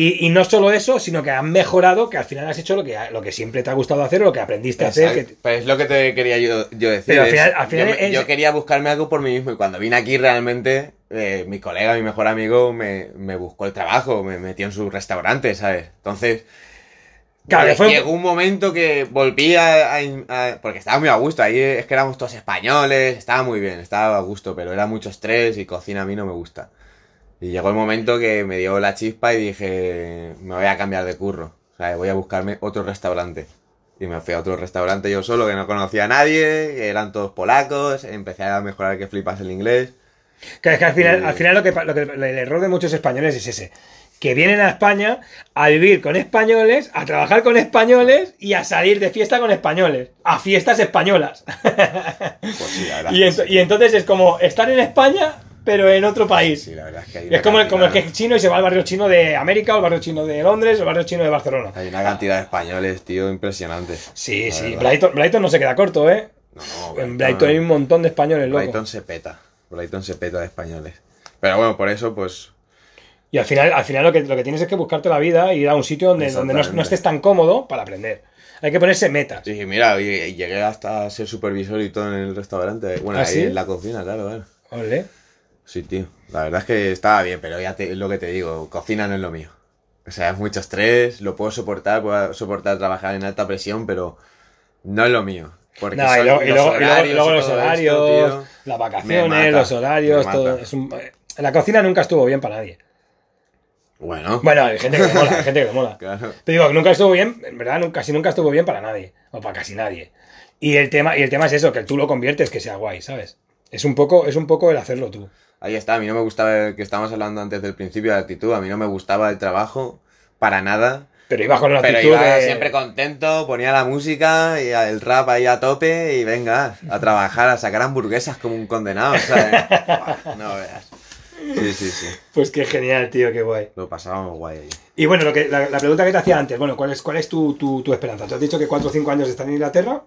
Speaker 1: y, y no solo eso, sino que has mejorado, que al final has hecho lo que, lo que siempre te ha gustado hacer o lo que aprendiste a hacer. Que-
Speaker 2: Pues es lo que te quería yo, yo decir.
Speaker 1: Pero al final- al final
Speaker 2: yo, me-
Speaker 1: es-
Speaker 2: yo quería buscarme algo por mí mismo y cuando vine aquí realmente eh, mi colega, mi mejor amigo me, me buscó el trabajo, me metió en su restaurante, ¿sabes? Entonces
Speaker 1: Claro, fue-
Speaker 2: Llegó un momento que volví a, a- a- Porque estaba muy a gusto. Ahí es que éramos todos españoles. Estaba muy bien, estaba a gusto. Pero era mucho estrés y cocina a mí no me gusta. Y llegó el momento que me dio la chispa y dije: Me voy a cambiar de curro. O sea, voy a buscarme otro restaurante. Y me fui a otro restaurante yo solo que no conocía a nadie. eran todos polacos. Empecé a mejorar que flipas el inglés.
Speaker 1: Que es que al final,
Speaker 2: Y-
Speaker 1: al final lo que, lo que- el error de muchos españoles es ese. Que vienen a España a vivir con españoles, a trabajar con españoles y a salir de fiesta con españoles. A fiestas españolas.
Speaker 2: Pues sí, la
Speaker 1: y,
Speaker 2: sí.
Speaker 1: y entonces es como estar en España, pero en otro país.
Speaker 2: Sí, la verdad es que hay
Speaker 1: es como el, como el que
Speaker 2: cantidad-
Speaker 1: es chino y se va al barrio chino de América, o el barrio chino de Londres, o el barrio chino de Barcelona.
Speaker 2: Hay una cantidad de españoles, tío, impresionante.
Speaker 1: Sí, sí. Brighton, Brighton no se queda corto, ¿eh?
Speaker 2: No, no,
Speaker 1: En Brighton hay un montón de españoles, loco.
Speaker 2: Brighton se peta. Brighton se peta de españoles. Pero bueno, por eso, pues.
Speaker 1: Y al final, al final lo, que, lo que tienes es que buscarte la vida y ir a un sitio donde, donde no, no estés tan cómodo para aprender. Hay que ponerse metas.
Speaker 2: Dije, mira, llegué hasta ser supervisor y todo en el restaurante. Bueno,
Speaker 1: ¿Ah,
Speaker 2: ahí
Speaker 1: sí?
Speaker 2: en la cocina, claro, claro. Sí, tío. La verdad es que estaba bien, pero ya te, es lo que te digo, cocina no es lo mío. O sea, es mucho estrés, lo puedo soportar, puedo soportar trabajar en alta presión, pero no es lo mío. Porque
Speaker 1: No, y luego, y
Speaker 2: los
Speaker 1: luego- y luego-
Speaker 2: horarios
Speaker 1: los
Speaker 2: esto, tío.
Speaker 1: las vacaciones,
Speaker 2: mata,
Speaker 1: los horarios, todo.
Speaker 2: mata.
Speaker 1: Es un- La cocina nunca estuvo bien para nadie.
Speaker 2: Bueno,
Speaker 1: Bueno, hay gente que le mola, hay gente que le mola.
Speaker 2: claro.
Speaker 1: Te digo, nunca estuvo bien, en verdad, nunca- casi nunca estuvo bien para nadie. O para casi nadie. Y el tema, y el tema es eso, que tú lo conviertes que sea guay, ¿sabes? Es un poco, es un poco el hacerlo tú.
Speaker 2: Ahí está, a mí no me gustaba, que estábamos hablando antes del principio de actitud, a mí no me gustaba el trabajo para nada.
Speaker 1: Pero ibas con
Speaker 2: Pero
Speaker 1: actitud
Speaker 2: iba
Speaker 1: de...
Speaker 2: siempre contento, ponía la música y el rap ahí a tope y venga, a trabajar, a sacar hamburguesas como un condenado, ¿sabes? No veas. Sí, sí, sí.
Speaker 1: Pues qué genial, tío, qué guay.
Speaker 2: Lo pasábamos guay ahí.
Speaker 1: Y bueno, lo que, la, la pregunta que te hacía antes, bueno, ¿cuál es, cuál es tu, tu, tu esperanza? ¿Tú has dicho que 4 o 5 años estar en Inglaterra?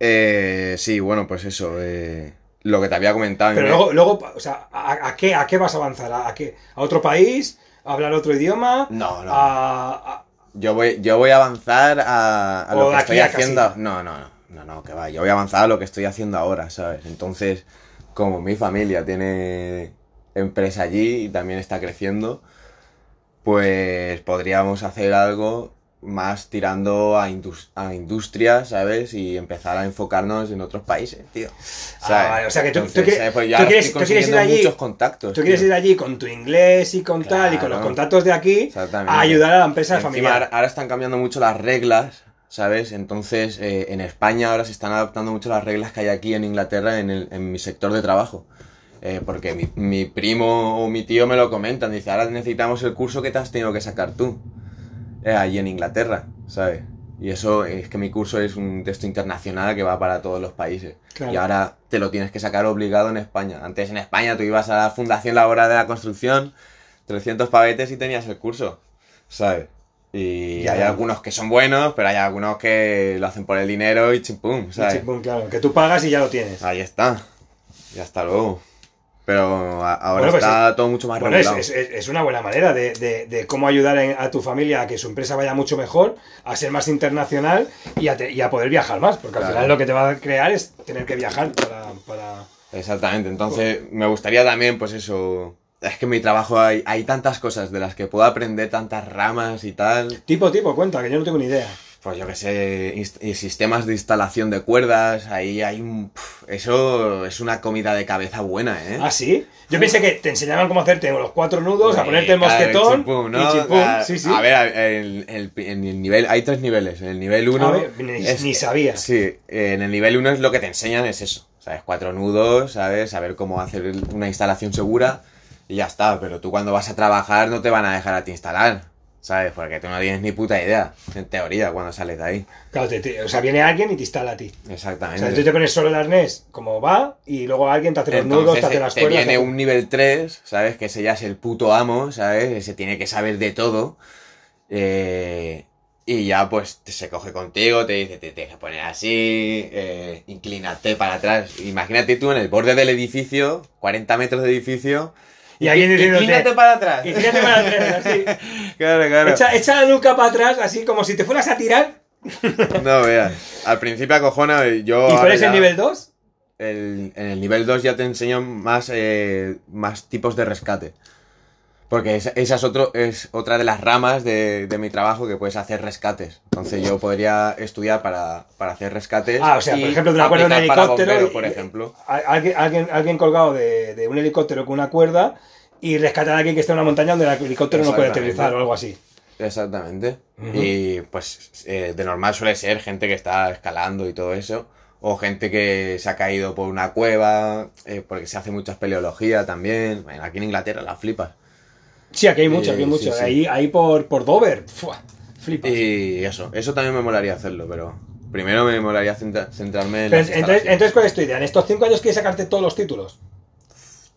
Speaker 2: Eh, sí, bueno, pues eso. eh, lo que te había comentado.
Speaker 1: Pero luego, luego o sea, ¿a, a qué, ¿a qué vas a avanzar? ¿A, a qué? ¿A otro país? ¿A hablar otro idioma?
Speaker 2: No, no.
Speaker 1: A,
Speaker 2: Yo voy, yo voy a avanzar a, lo que estoy haciendo.
Speaker 1: casi.
Speaker 2: No, no, no, no, no, que va. Yo voy a avanzar a lo que estoy haciendo ahora, ¿sabes? Entonces, como mi familia tiene empresa allí y también está creciendo, pues podríamos hacer algo más tirando a, indus- a industria, ¿sabes? Y empezar a enfocarnos en otros países, tío.
Speaker 1: Ah, vale, o sea que tú- tú
Speaker 2: Entonces,
Speaker 1: quieres-
Speaker 2: pues
Speaker 1: tú quieres-
Speaker 2: estoy
Speaker 1: tú quieres ir allí-
Speaker 2: muchos contactos.
Speaker 1: Tú quieres
Speaker 2: tío.
Speaker 1: ir allí con tu inglés y con tal y con los contactos de aquí a ayudar a la empresa
Speaker 2: Encima,
Speaker 1: familiar.
Speaker 2: ahora- ahora están cambiando mucho las reglas, ¿sabes? Entonces, eh, en España ahora se están adaptando mucho las reglas que hay aquí en Inglaterra en, el- en mi sector de trabajo. Eh, porque mi, mi primo o mi tío me lo comentan, dice, ahora necesitamos el curso que te has tenido que sacar tú, eh, allí en Inglaterra, ¿sabes? Y eso es que mi curso es un texto internacional que va para todos los países.
Speaker 1: Claro.
Speaker 2: Y ahora te lo tienes que sacar obligado en España. Antes en España tú ibas a la Fundación Laboral de la Construcción, 300 pavetes y tenías el curso, ¿sabes? Y
Speaker 1: Ya.
Speaker 2: hay algunos que son buenos, pero hay algunos que lo hacen por el dinero y chimpum,
Speaker 1: Y
Speaker 2: ¿sabes?
Speaker 1: chimpum, claro, que tú pagas y ya lo tienes.
Speaker 2: Ahí está. Y hasta luego. Pero ahora
Speaker 1: Bueno, pues
Speaker 2: está todo mucho más
Speaker 1: Bueno, es,
Speaker 2: regulado.
Speaker 1: es- es- es una buena manera de, de- de cómo ayudar en- a tu familia a que su empresa vaya mucho mejor, a ser más internacional y a, te- y a poder viajar más, porque al final lo que te va a crear es tener que viajar para... para...
Speaker 2: Exactamente. Entonces, me gustaría también, pues eso. Es que en mi trabajo hay, hay tantas cosas de las que puedo aprender, tantas ramas y tal.
Speaker 1: Tipo, tipo, cuenta, que yo no tengo ni idea.
Speaker 2: Pues yo que sé, y sistemas de instalación de cuerdas, ahí hay un... eso es una comida de cabeza buena, ¿eh?
Speaker 1: ¿Ah, sí? Yo pensé que te enseñaban cómo hacerte los cuatro nudos, a ponerte el mosquetón
Speaker 2: ¿no?
Speaker 1: y.
Speaker 2: Ah,
Speaker 1: Sí, sí.
Speaker 2: A ver, el, el- en el nivel, hay tres niveles. En el nivel 1...
Speaker 1: A ver, ni- ni sabía.
Speaker 2: Sí, en el nivel 1 es lo que te enseñan, es eso. ¿Sabes? Cuatro nudos, ¿sabes? Saber cómo hacer una instalación segura y ya está. Pero tú cuando vas a trabajar no te van a dejar a ti instalar, ¿sabes? Porque tú no tienes ni puta idea, en teoría, cuando sales de ahí.
Speaker 1: Claro, te- te- o sea, viene alguien y te instala a ti. O
Speaker 2: Exactamente.
Speaker 1: sea, tú te pones solo el arnés como va y luego alguien te hace los nudos,
Speaker 2: Entonces
Speaker 1: te hace las
Speaker 2: te
Speaker 1: cuerdas.
Speaker 2: viene
Speaker 1: te
Speaker 2: un nivel 3, ¿sabes? Que ese ya es el puto amo, ¿sabes? Ese tiene que saber de todo. Eh, y ya pues se coge contigo, te dice, te tienes que poner así, eh, inclínate para atrás. Imagínate tú en el borde del edificio, 40 metros de edificio.
Speaker 1: Y alguien diciéndote-
Speaker 2: Inclínate para atrás.
Speaker 1: Fíjate para atrás, así.
Speaker 2: claro, claro.
Speaker 1: Echa, echa la nuca para atrás, así como si te fueras a tirar.
Speaker 2: No veas. Al principio acojona, yo...
Speaker 1: ¿Y cuál es el nivel 2?
Speaker 2: el- en el nivel 2 ya te enseño más, eh, más tipos de rescate. Porque esa, esa es, otro, es otra de las ramas de, de mi trabajo que puedes hacer rescates. Entonces yo podría estudiar para, para hacer rescates.
Speaker 1: Ah, o sea, por
Speaker 2: y
Speaker 1: ejemplo, de una cuerda de un helicóptero.
Speaker 2: bombero, por ejemplo.
Speaker 1: Alguien, alguien, alguien colgado de, de un helicóptero con una cuerda y rescatar a alguien que esté en una montaña donde el helicóptero no puede aterrizar o algo así.
Speaker 2: Exactamente.
Speaker 1: Ujú.
Speaker 2: Y pues eh, de normal suele ser gente que está escalando y todo eso. O gente que se ha caído por una cueva, eh, porque se hace mucha espeleología también. Bueno, aquí en Inglaterra la flipas.
Speaker 1: Sí, aquí hay mucho, aquí hay
Speaker 2: Sí,
Speaker 1: mucho.
Speaker 2: sí, sí.
Speaker 1: Ahí, ahí por, por Dover. ¡fua! Flipas.
Speaker 2: Y eso, eso también me molaría hacerlo, pero primero me molaría centra- centrarme en
Speaker 1: Pero,
Speaker 2: las
Speaker 1: entonces, entonces, ¿cuál es tu idea? ¿En estos cinco años quieres sacarte todos los títulos?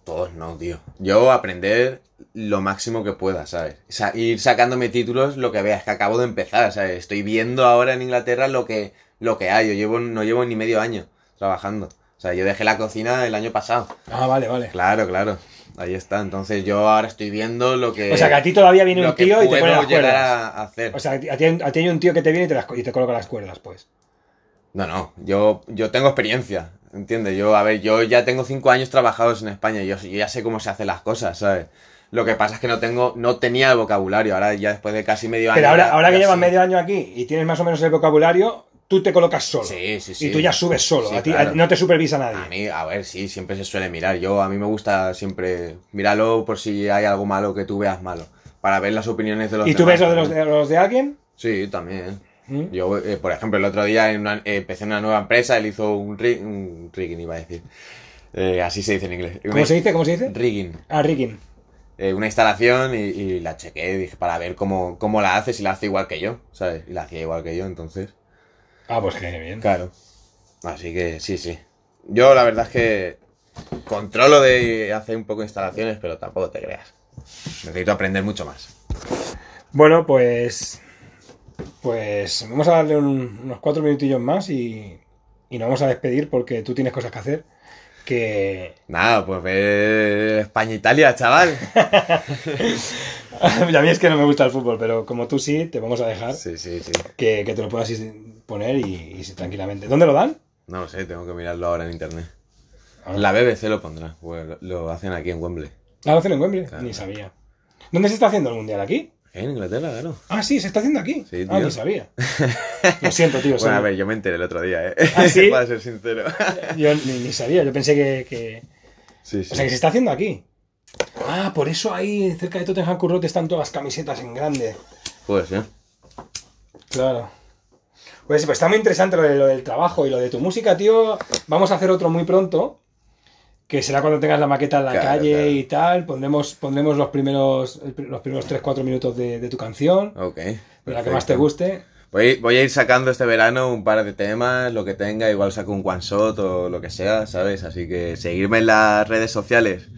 Speaker 2: Todos no, tío. Yo aprender lo máximo que pueda, ¿sabes? O sea, ir sacándome títulos lo que veas, que acabo de empezar, ¿sabes? Estoy viendo ahora en Inglaterra lo que, lo que hay. Yo llevo, no llevo ni medio año trabajando. O sea, yo dejé la cocina el año pasado.
Speaker 1: Ah, vale, vale.
Speaker 2: Claro, claro. Ahí está. Entonces yo ahora estoy viendo lo que...
Speaker 1: O sea, que a ti todavía viene un tío y te pone las cuerdas.
Speaker 2: a hacer.
Speaker 1: O sea, a ti, a ti hay un tío que te viene y te, las, y te coloca las cuerdas, pues.
Speaker 2: No, no, yo, yo tengo experiencia, ¿entiendes? Yo, a ver, yo ya tengo cinco años trabajados en España, yo, yo ya sé cómo se hacen las cosas, ¿sabes? Lo que pasa es que no tengo, no tenía el vocabulario, ahora ya después de casi medio año...
Speaker 1: Pero ahora, ahora que llevas medio año aquí y tienes más o menos el vocabulario, tú te colocas solo.
Speaker 2: Sí, sí, sí.
Speaker 1: Y tú ya subes solo.
Speaker 2: Sí,
Speaker 1: a ti,
Speaker 2: claro.
Speaker 1: no te supervisa nadie.
Speaker 2: A mí, a ver, sí, siempre se suele mirar. Yo, a mí me gusta siempre míralo por si hay algo malo que tú veas malo, para ver las opiniones de los
Speaker 1: ¿Y tú
Speaker 2: demás
Speaker 1: ves lo de los, de los de alguien?
Speaker 2: Sí, también.
Speaker 1: ¿Mm?
Speaker 2: Yo, eh, por ejemplo, el otro día en una- eh, empecé en una nueva empresa, él hizo un, rig, un rigging, iba a decir. Eh, así se dice en inglés.
Speaker 1: ¿Cómo se dice? ¿Cómo se dice?
Speaker 2: Rigging.
Speaker 1: Ah, rigging.
Speaker 2: Eh, una instalación y, y la chequé, dije, para ver cómo, cómo la hace, si la hace igual que yo, ¿sabes? Y la hacía igual que yo, entonces,
Speaker 1: Ah, pues qué bien.
Speaker 2: claro. Así que sí, sí. Yo la verdad es que controlo de hacer un poco de instalaciones, pero tampoco te creas. Necesito aprender mucho más.
Speaker 1: Bueno, pues. Pues vamos a darle un- unos cuatro minutillos más y, y nos vamos a despedir porque tú tienes cosas que hacer. Que.
Speaker 2: Nada, pues ver España-Italia, chaval.
Speaker 1: a mí es que no me gusta el fútbol, pero como tú sí, te vamos a dejar
Speaker 2: Sí, sí, sí.
Speaker 1: que, que te lo puedas poner y, tranquilamente. ¿Dónde lo dan?
Speaker 2: No lo sé, tengo que mirarlo ahora en internet.
Speaker 1: Ah.
Speaker 2: La BBC lo pondrá, pues lo, lo hacen aquí en Wembley.
Speaker 1: ¿La hacen en Wembley?
Speaker 2: Claro.
Speaker 1: Ni sabía. ¿Dónde se está haciendo el mundial? ¿Aquí?
Speaker 2: En Inglaterra, claro.
Speaker 1: Ah, sí, se está haciendo aquí.
Speaker 2: Sí,
Speaker 1: ah,
Speaker 2: tío.
Speaker 1: ni sabía. Lo siento, tío.
Speaker 2: Bueno, a ver, yo me enteré el otro día, ¿eh?
Speaker 1: ¿Ah, sí?
Speaker 2: Para ser sincero.
Speaker 1: Yo ni, ni sabía, yo pensé que, que-
Speaker 2: Sí, sí.
Speaker 1: O sea, que se está haciendo aquí. Ah, por eso ahí cerca de Tottenham Court Road están todas las camisetas en grande.
Speaker 2: Puede ser.
Speaker 1: Claro. Pues, pues está muy interesante lo, de, lo del trabajo y lo de tu música, tío. Vamos a hacer otro muy pronto. Que será cuando tengas la maqueta en la
Speaker 2: Claro,
Speaker 1: calle
Speaker 2: claro.
Speaker 1: y tal. Pondremos, pondremos los primeros los primeros 3-4 minutos de, de tu canción.
Speaker 2: Ok.
Speaker 1: De la que más te guste.
Speaker 2: Voy, voy a ir sacando este verano un par de temas, lo que tenga, igual saco un one shot o lo que sea, ¿sabes? Así que seguirme en las redes sociales.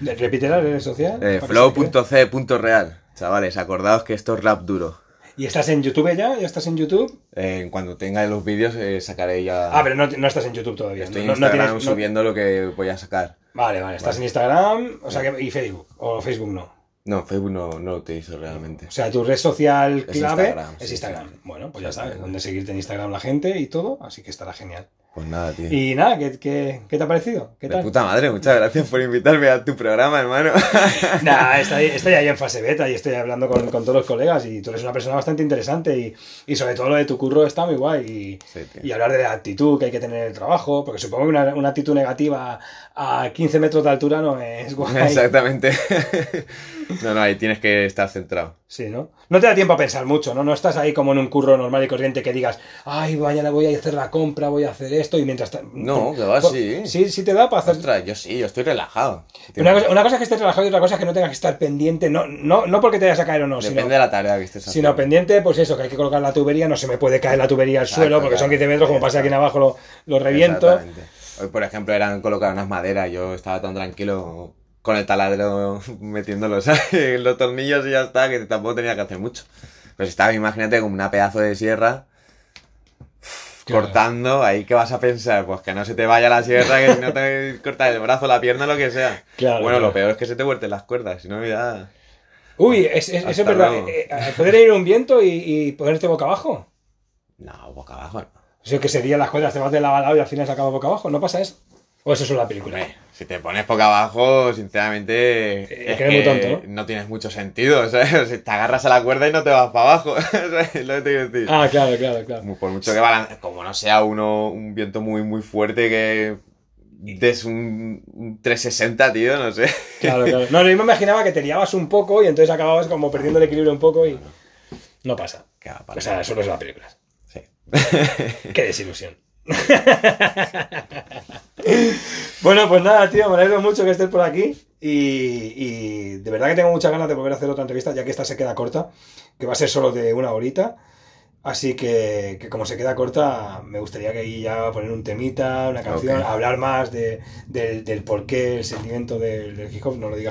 Speaker 1: Repite la red social.
Speaker 2: Eh, flow.c.real. Chavales, acordaos que esto es rap duro.
Speaker 1: ¿Y estás en YouTube ya? ¿Ya estás en YouTube?
Speaker 2: Eh, cuando tenga los vídeos eh, sacaré ya...
Speaker 1: Ah, pero no, no estás en YouTube todavía.
Speaker 2: Estoy en
Speaker 1: no
Speaker 2: Instagram
Speaker 1: tienes-
Speaker 2: subiendo lo que voy a sacar.
Speaker 1: Vale, vale. Estás en Instagram o sea que, y Facebook. O Facebook no.
Speaker 2: No, Facebook no, no lo utilizo realmente.
Speaker 1: O sea, tu red social
Speaker 2: Es
Speaker 1: clave
Speaker 2: Instagram,
Speaker 1: es
Speaker 2: sí,
Speaker 1: Instagram. Bueno, pues ya sabes, donde seguirte en Instagram la gente y todo, así que estará genial.
Speaker 2: Pues nada, tío.
Speaker 1: Y nada, ¿qué, qué, qué te ha parecido? ¿Qué
Speaker 2: De
Speaker 1: tal?
Speaker 2: puta madre, muchas gracias por invitarme a tu programa, hermano.
Speaker 1: Nah, estoy, estoy ahí en fase beta y estoy hablando con, con todos los colegas y tú eres una persona bastante interesante y, y sobre todo lo de tu curro está muy guay y,
Speaker 2: Sí,
Speaker 1: y hablar de la actitud que hay que tener en el trabajo, porque supongo que una, una actitud negativa a 15 metros de altura no es guay.
Speaker 2: Exactamente. no, no, ahí tienes que estar centrado.
Speaker 1: Sí, ¿no? No te da tiempo a pensar mucho, ¿no? No estás ahí como en un curro normal y corriente que digas, ay, mañana voy a hacer la compra, voy a hacer esto y mientras...
Speaker 2: No, que va, sí.
Speaker 1: Sí, sí te da para hacer...
Speaker 2: Ostras, yo sí, yo estoy relajado.
Speaker 1: Una cosa, una cosa es que estés relajado y otra cosa es que no tengas que estar pendiente, no, no, no porque te vayas a caer o no,
Speaker 2: Depende
Speaker 1: sino,
Speaker 2: de la tarea que estés haciendo.
Speaker 1: sino pendiente, pues eso, que hay que colocar la tubería, no se me puede caer la tubería al
Speaker 2: Exacto,
Speaker 1: suelo porque son
Speaker 2: claro.
Speaker 1: 15 metros, como pasa aquí en abajo lo, lo reviento.
Speaker 2: Exactamente. Hoy, por ejemplo, eran colocar unas maderas. Yo estaba tan tranquilo con el taladro metiéndolos en los tornillos y ya está, que tampoco tenía que hacer mucho. Pues estaba, imagínate, como una pedazo de sierra
Speaker 1: Claro.
Speaker 2: cortando. Ahí, ¿qué vas a pensar? Pues que no se te vaya la sierra, que si no te corta el brazo, la pierna, lo que sea.
Speaker 1: Claro,
Speaker 2: bueno,
Speaker 1: claro.
Speaker 2: lo peor es que se te vuelten las cuerdas, si no, ya.
Speaker 1: Uy, es- es- eso es verdad. Eh, eh, ¿Poder ir un viento y, y ponerte boca abajo?
Speaker 2: No, boca abajo. no.
Speaker 1: O sea, que sería las cuerdas, te vas de lado a lado y al final se acaba boca abajo, ¿no pasa eso? O eso es una película.
Speaker 2: Si te pones poco abajo, sinceramente.
Speaker 1: Eh, que muy tonto, ¿no?
Speaker 2: tiene mucho sentido, ¿sabes? Te agarras a la cuerda y no te vas para abajo. ¿sabes? Lo que te quiero decir.
Speaker 1: Ah, claro, claro, claro.
Speaker 2: Por mucho que balance, como no sea uno, un viento muy, muy fuerte que des un, un 360, tío, no sé.
Speaker 1: Claro, claro. No, yo me imaginaba que te liabas un poco y entonces acababas como perdiendo el equilibrio un poco y. No pasa.
Speaker 2: Para
Speaker 1: O sea, solo es las películas.
Speaker 2: Sí.
Speaker 1: Qué desilusión. bueno, pues nada, tío, me alegro mucho que estés por aquí. Y, y de verdad que tengo muchas ganas de volver a hacer otra entrevista, ya que esta se queda corta, que va a ser solo de una horita. Así que, que como se queda corta, me gustaría que ahí ya poner un temita, una canción, hablar más de, del, del porqué, el sentimiento del, del hip hop, no lo digas